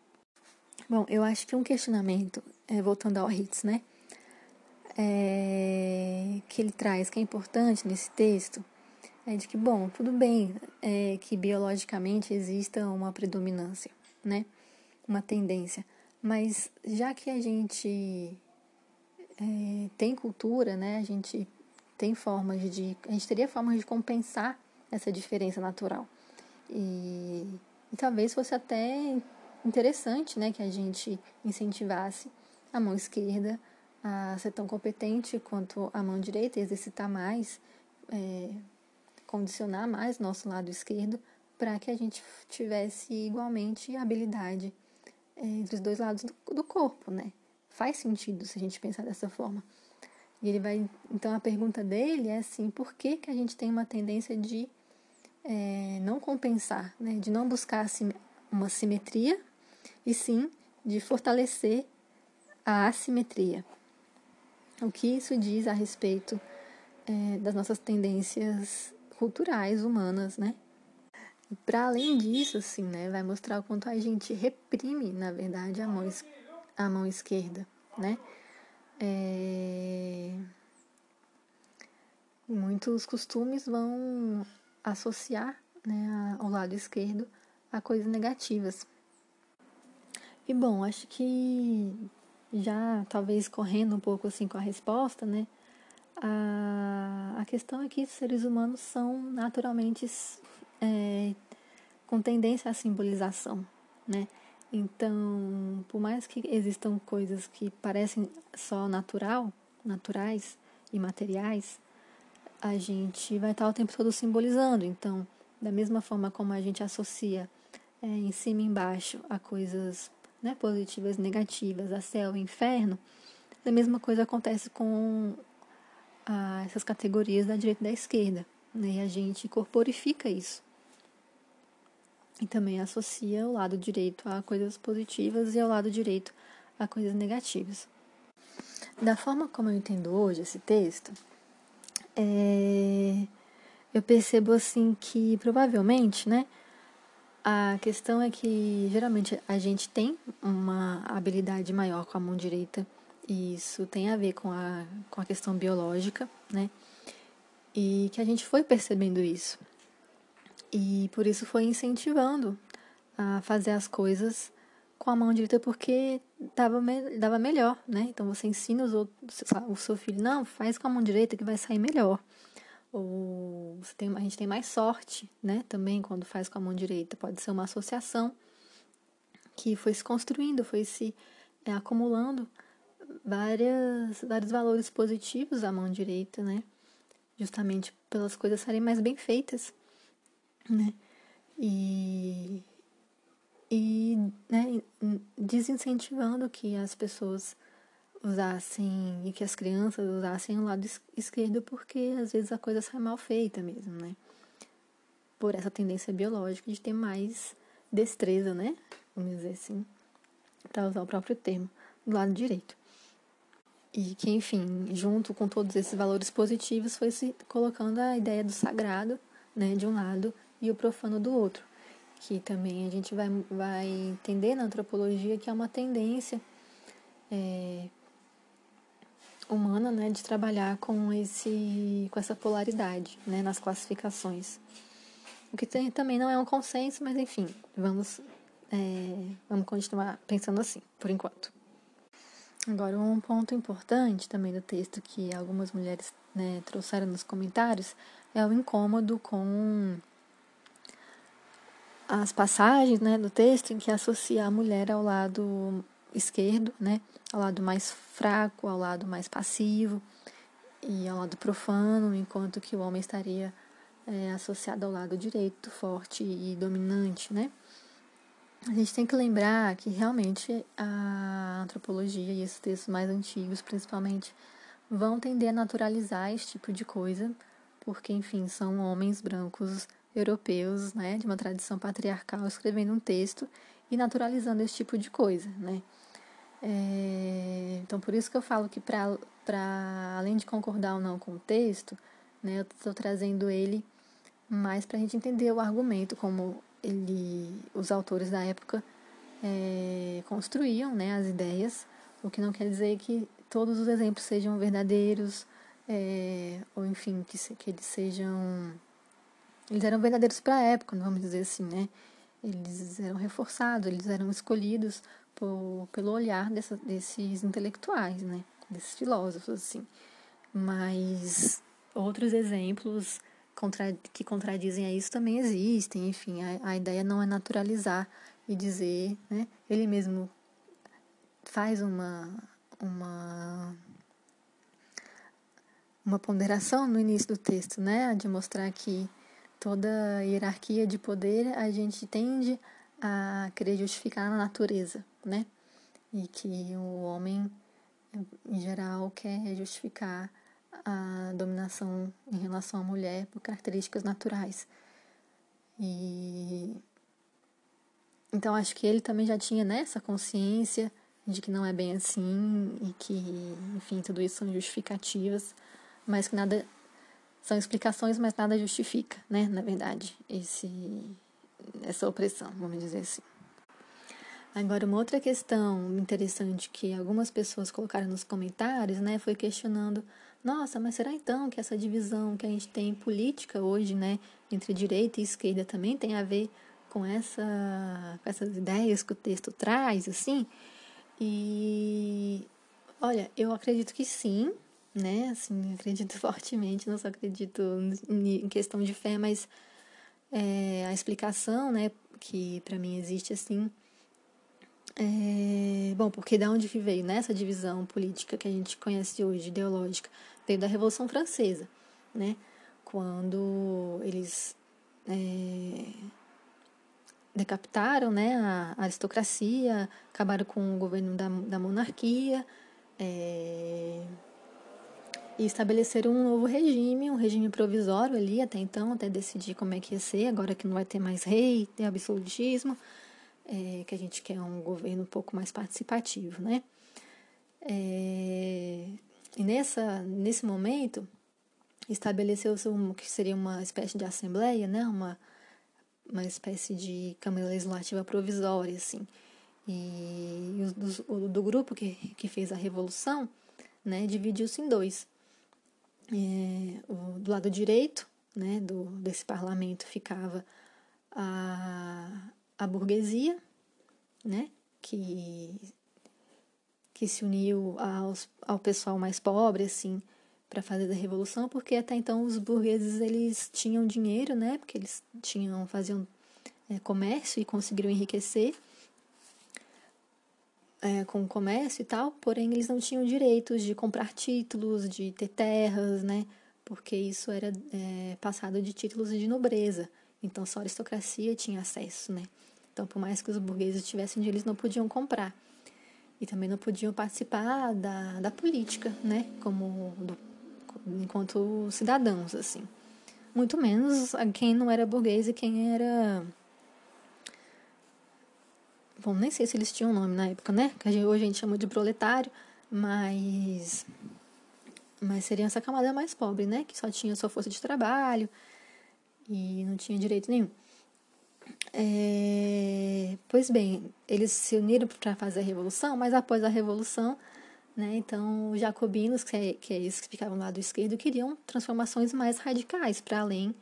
Bom, eu acho que um questionamento, é, voltando ao Hitz, né? É, que ele traz, que é importante nesse texto, é de que, bom, tudo bem é, que biologicamente exista uma predominância, né? Uma tendência. Mas já que a gente é, tem cultura, né? A gente tem formas de. A gente teria formas de compensar essa diferença natural. E, e talvez fosse até interessante, né? Que a gente incentivasse a mão esquerda a ser tão competente quanto a mão direita, exercitar mais, é, condicionar mais nosso lado esquerdo para que a gente tivesse igualmente habilidade é, entre os dois lados do, do corpo, né? faz sentido se a gente pensar dessa forma. E ele vai. Então a pergunta dele é assim: por que, que a gente tem uma tendência de é, não compensar, né? de não buscar uma simetria, e sim de fortalecer a assimetria? O que isso diz a respeito é, das nossas tendências culturais humanas, né? Para além disso, assim, né, vai mostrar o quanto a gente reprime, na verdade, a mão esquerda a mão esquerda, né? É... Muitos costumes vão associar né, ao lado esquerdo a coisas negativas. E bom, acho que já talvez correndo um pouco assim com a resposta, né? A, a questão é que os seres humanos são naturalmente é, com tendência à simbolização, né? Então, por mais que existam coisas que parecem só natural, naturais e materiais, a gente vai estar o tempo todo simbolizando. Então, da mesma forma como a gente associa é, em cima e embaixo a coisas né, positivas e negativas, a céu e inferno, a mesma coisa acontece com a, essas categorias da direita e da esquerda. Né, e a gente corporifica isso e também associa o lado direito a coisas positivas e o lado direito a coisas negativas. Da forma como eu entendo hoje esse texto, é, eu percebo assim que provavelmente, né, A questão é que geralmente a gente tem uma habilidade maior com a mão direita, e isso tem a ver com a, com a questão biológica, né? E que a gente foi percebendo isso. E por isso foi incentivando a fazer as coisas com a mão direita porque dava, dava melhor, né? Então você ensina os outros, o seu filho, não, faz com a mão direita que vai sair melhor. Ou tem, a gente tem mais sorte, né? Também quando faz com a mão direita. Pode ser uma associação que foi se construindo, foi se é, acumulando várias, vários valores positivos à mão direita, né? Justamente pelas coisas serem mais bem feitas, né? E e né, desincentivando que as pessoas usassem e que as crianças usassem o lado esquerdo porque às vezes a coisa sai mal feita mesmo, né? Por essa tendência biológica de ter mais destreza, né? Vamos dizer assim, para usar o próprio termo, do lado direito. E que, enfim, junto com todos esses valores positivos, foi se colocando a ideia do sagrado, né, de um lado e o profano do outro que também a gente vai, vai entender na antropologia que é uma tendência é, humana né, de trabalhar com, esse, com essa polaridade né, nas classificações. O que tem, também não é um consenso, mas enfim, vamos, é, vamos continuar pensando assim, por enquanto. Agora, um ponto importante também do texto que algumas mulheres né, trouxeram nos comentários é o incômodo com as passagens né, do texto em que associa a mulher ao lado esquerdo, né, ao lado mais fraco, ao lado mais passivo e ao lado profano, enquanto que o homem estaria é, associado ao lado direito, forte e dominante, né? A gente tem que lembrar que realmente a antropologia e esses textos mais antigos, principalmente, vão tender a naturalizar esse tipo de coisa, porque, enfim, são homens brancos europeus, né, de uma tradição patriarcal, escrevendo um texto e naturalizando esse tipo de coisa, né. É, então, por isso que eu falo que, para além de concordar ou não com o texto, né, eu estou trazendo ele mais para a gente entender o argumento, como ele, os autores da época é, construíam né, as ideias, o que não quer dizer que todos os exemplos sejam verdadeiros, é, ou enfim, que, que eles sejam eles eram verdadeiros para a época, vamos dizer assim, né? Eles eram reforçados, eles eram escolhidos por, pelo olhar dessa, desses intelectuais, né? Desses filósofos, assim. Mas outros exemplos contra, que contradizem a isso também existem. Enfim, a, a ideia não é naturalizar e dizer, né? Ele mesmo faz uma, uma uma ponderação no início do texto, né, de mostrar que toda hierarquia de poder a gente tende a querer justificar na natureza, né? E que o homem, em geral, quer justificar a dominação em relação à mulher por características naturais. E então acho que ele também já tinha né, essa consciência de que não é bem assim e que, enfim, tudo isso são justificativas, mas que nada são explicações, mas nada justifica, né, na verdade, esse, essa opressão, vamos dizer assim. Agora, uma outra questão interessante que algumas pessoas colocaram nos comentários, né, foi questionando, nossa, mas será então que essa divisão que a gente tem política hoje, né, entre direita e esquerda também tem a ver com, essa, com essas ideias que o texto traz, assim? E, olha, eu acredito que sim, né? Assim, acredito fortemente, não só acredito em questão de fé, mas é, a explicação, né, que para mim existe assim. É, bom, porque da onde veio nessa né, divisão política que a gente conhece hoje, ideológica, veio da Revolução Francesa, né? Quando eles é, decapitaram né, a aristocracia, acabaram com o governo da, da monarquia, é, e estabeleceram um novo regime, um regime provisório ali até então, até decidir como é que ia ser, agora que não vai ter mais rei, tem absolutismo, é, que a gente quer um governo um pouco mais participativo, né? É, e nessa, nesse momento, estabeleceu-se um, que seria uma espécie de assembleia, né? Uma, uma espécie de Câmara Legislativa provisória, assim. E o do, do grupo que, que fez a revolução, né, dividiu-se em dois. É, o, do lado direito, né, do, desse parlamento ficava a, a burguesia, né, que, que se uniu aos, ao pessoal mais pobre, assim, para fazer a revolução, porque até então os burgueses eles tinham dinheiro, né, porque eles tinham faziam é, comércio e conseguiram enriquecer é, com o comércio e tal, porém eles não tinham direitos de comprar títulos, de ter terras, né? Porque isso era é, passado de títulos de nobreza. Então só a aristocracia tinha acesso, né? Então, por mais que os burgueses tivessem eles não podiam comprar. E também não podiam participar da, da política, né? Como do, enquanto cidadãos, assim. Muito menos quem não era burguês e quem era Bom, nem sei se eles tinham nome na época, né? Que hoje a gente chama de proletário, mas. Mas seria essa camada mais pobre, né? Que só tinha sua força de trabalho e não tinha direito nenhum. É, pois bem, eles se uniram para fazer a revolução, mas após a revolução, né, então os jacobinos, que é, que é isso que ficavam do lado esquerdo, queriam transformações mais radicais, para além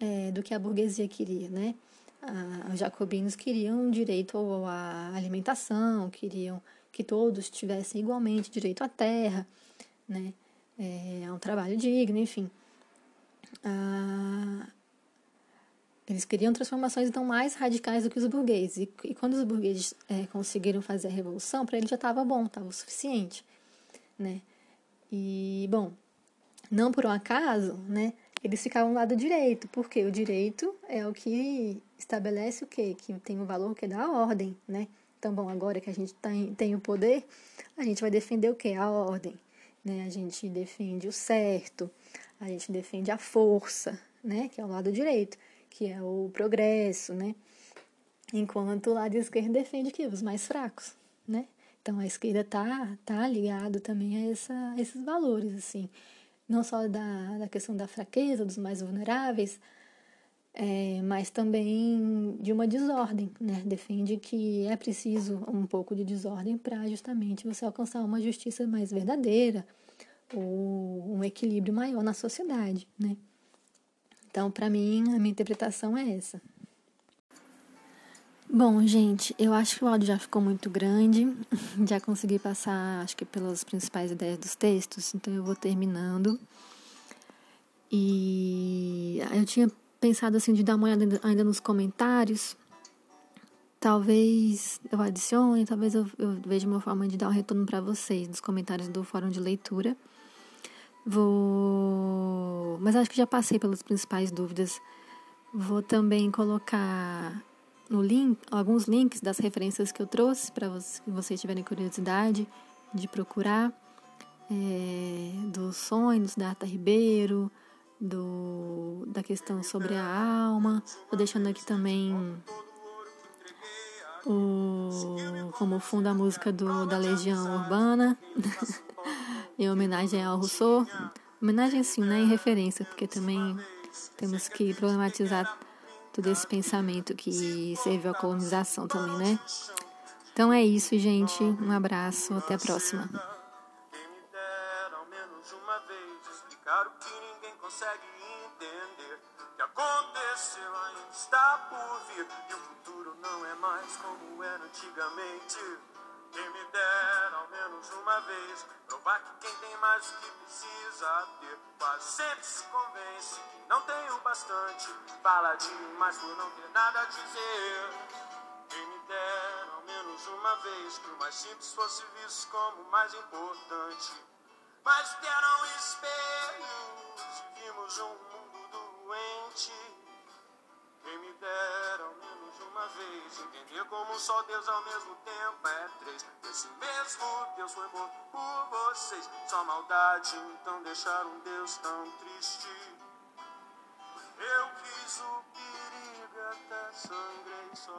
é, do que a burguesia queria, né? Ah, os jacobinos queriam direito à alimentação, queriam que todos tivessem igualmente direito à terra, né, é, a um trabalho digno, enfim. Ah, eles queriam transformações então mais radicais do que os burgueses. E, e quando os burgueses é, conseguiram fazer a revolução, para eles já estava bom, estava o suficiente, né? E bom, não por um acaso, né? Eles ficavam do lado direito, porque o direito é o que estabelece o quê? Que tem o um valor que dá a ordem, né? Então, bom, agora que a gente tem, tem o poder, a gente vai defender o quê? A ordem, né? A gente defende o certo, a gente defende a força, né? Que é o lado direito, que é o progresso, né? Enquanto o lado esquerdo defende o quê? Os mais fracos, né? Então, a esquerda tá, tá ligado também a, essa, a esses valores, assim não só da, da questão da fraqueza, dos mais vulneráveis, é, mas também de uma desordem, né? Defende que é preciso um pouco de desordem para justamente você alcançar uma justiça mais verdadeira ou um equilíbrio maior na sociedade, né? Então, para mim, a minha interpretação é essa. Bom, gente, eu acho que o áudio já ficou muito grande, já consegui passar, acho que pelas principais ideias dos textos, então eu vou terminando. E eu tinha pensado assim de dar uma olhada ainda nos comentários. Talvez eu adicione, talvez eu, eu veja uma forma de dar um retorno para vocês nos comentários do fórum de leitura. Vou, mas acho que já passei pelas principais dúvidas. Vou também colocar no link, alguns links das referências que eu trouxe para vocês, vocês tiverem curiosidade de procurar, é, dos sonhos da Arta Ribeiro, do, da questão sobre a alma. Estou deixando aqui também o, como fundo a música do, da Legião Urbana, em homenagem ao Rousseau. Homenagem sim, né? Em referência, porque também temos que problematizar todo esse pensamento que serviu à colonização também, né? Então é isso, gente. Um abraço, até a próxima. é antigamente. Quem me dera ao menos uma vez provar que quem tem mais do que precisa ter quase sempre se convence que não tem o bastante. Fala demais por não ter nada a dizer. Quem me dera ao menos uma vez que o mais simples fosse visto como o mais importante. Mas deram espelhos e vimos um mundo doente. Quem me dera ao menos uma vez entender como só Deus ao mesmo tempo é três. Esse mesmo Deus foi morto por vocês. Só maldade então deixar um Deus tão triste. Eu quis o perigo até sangrei só.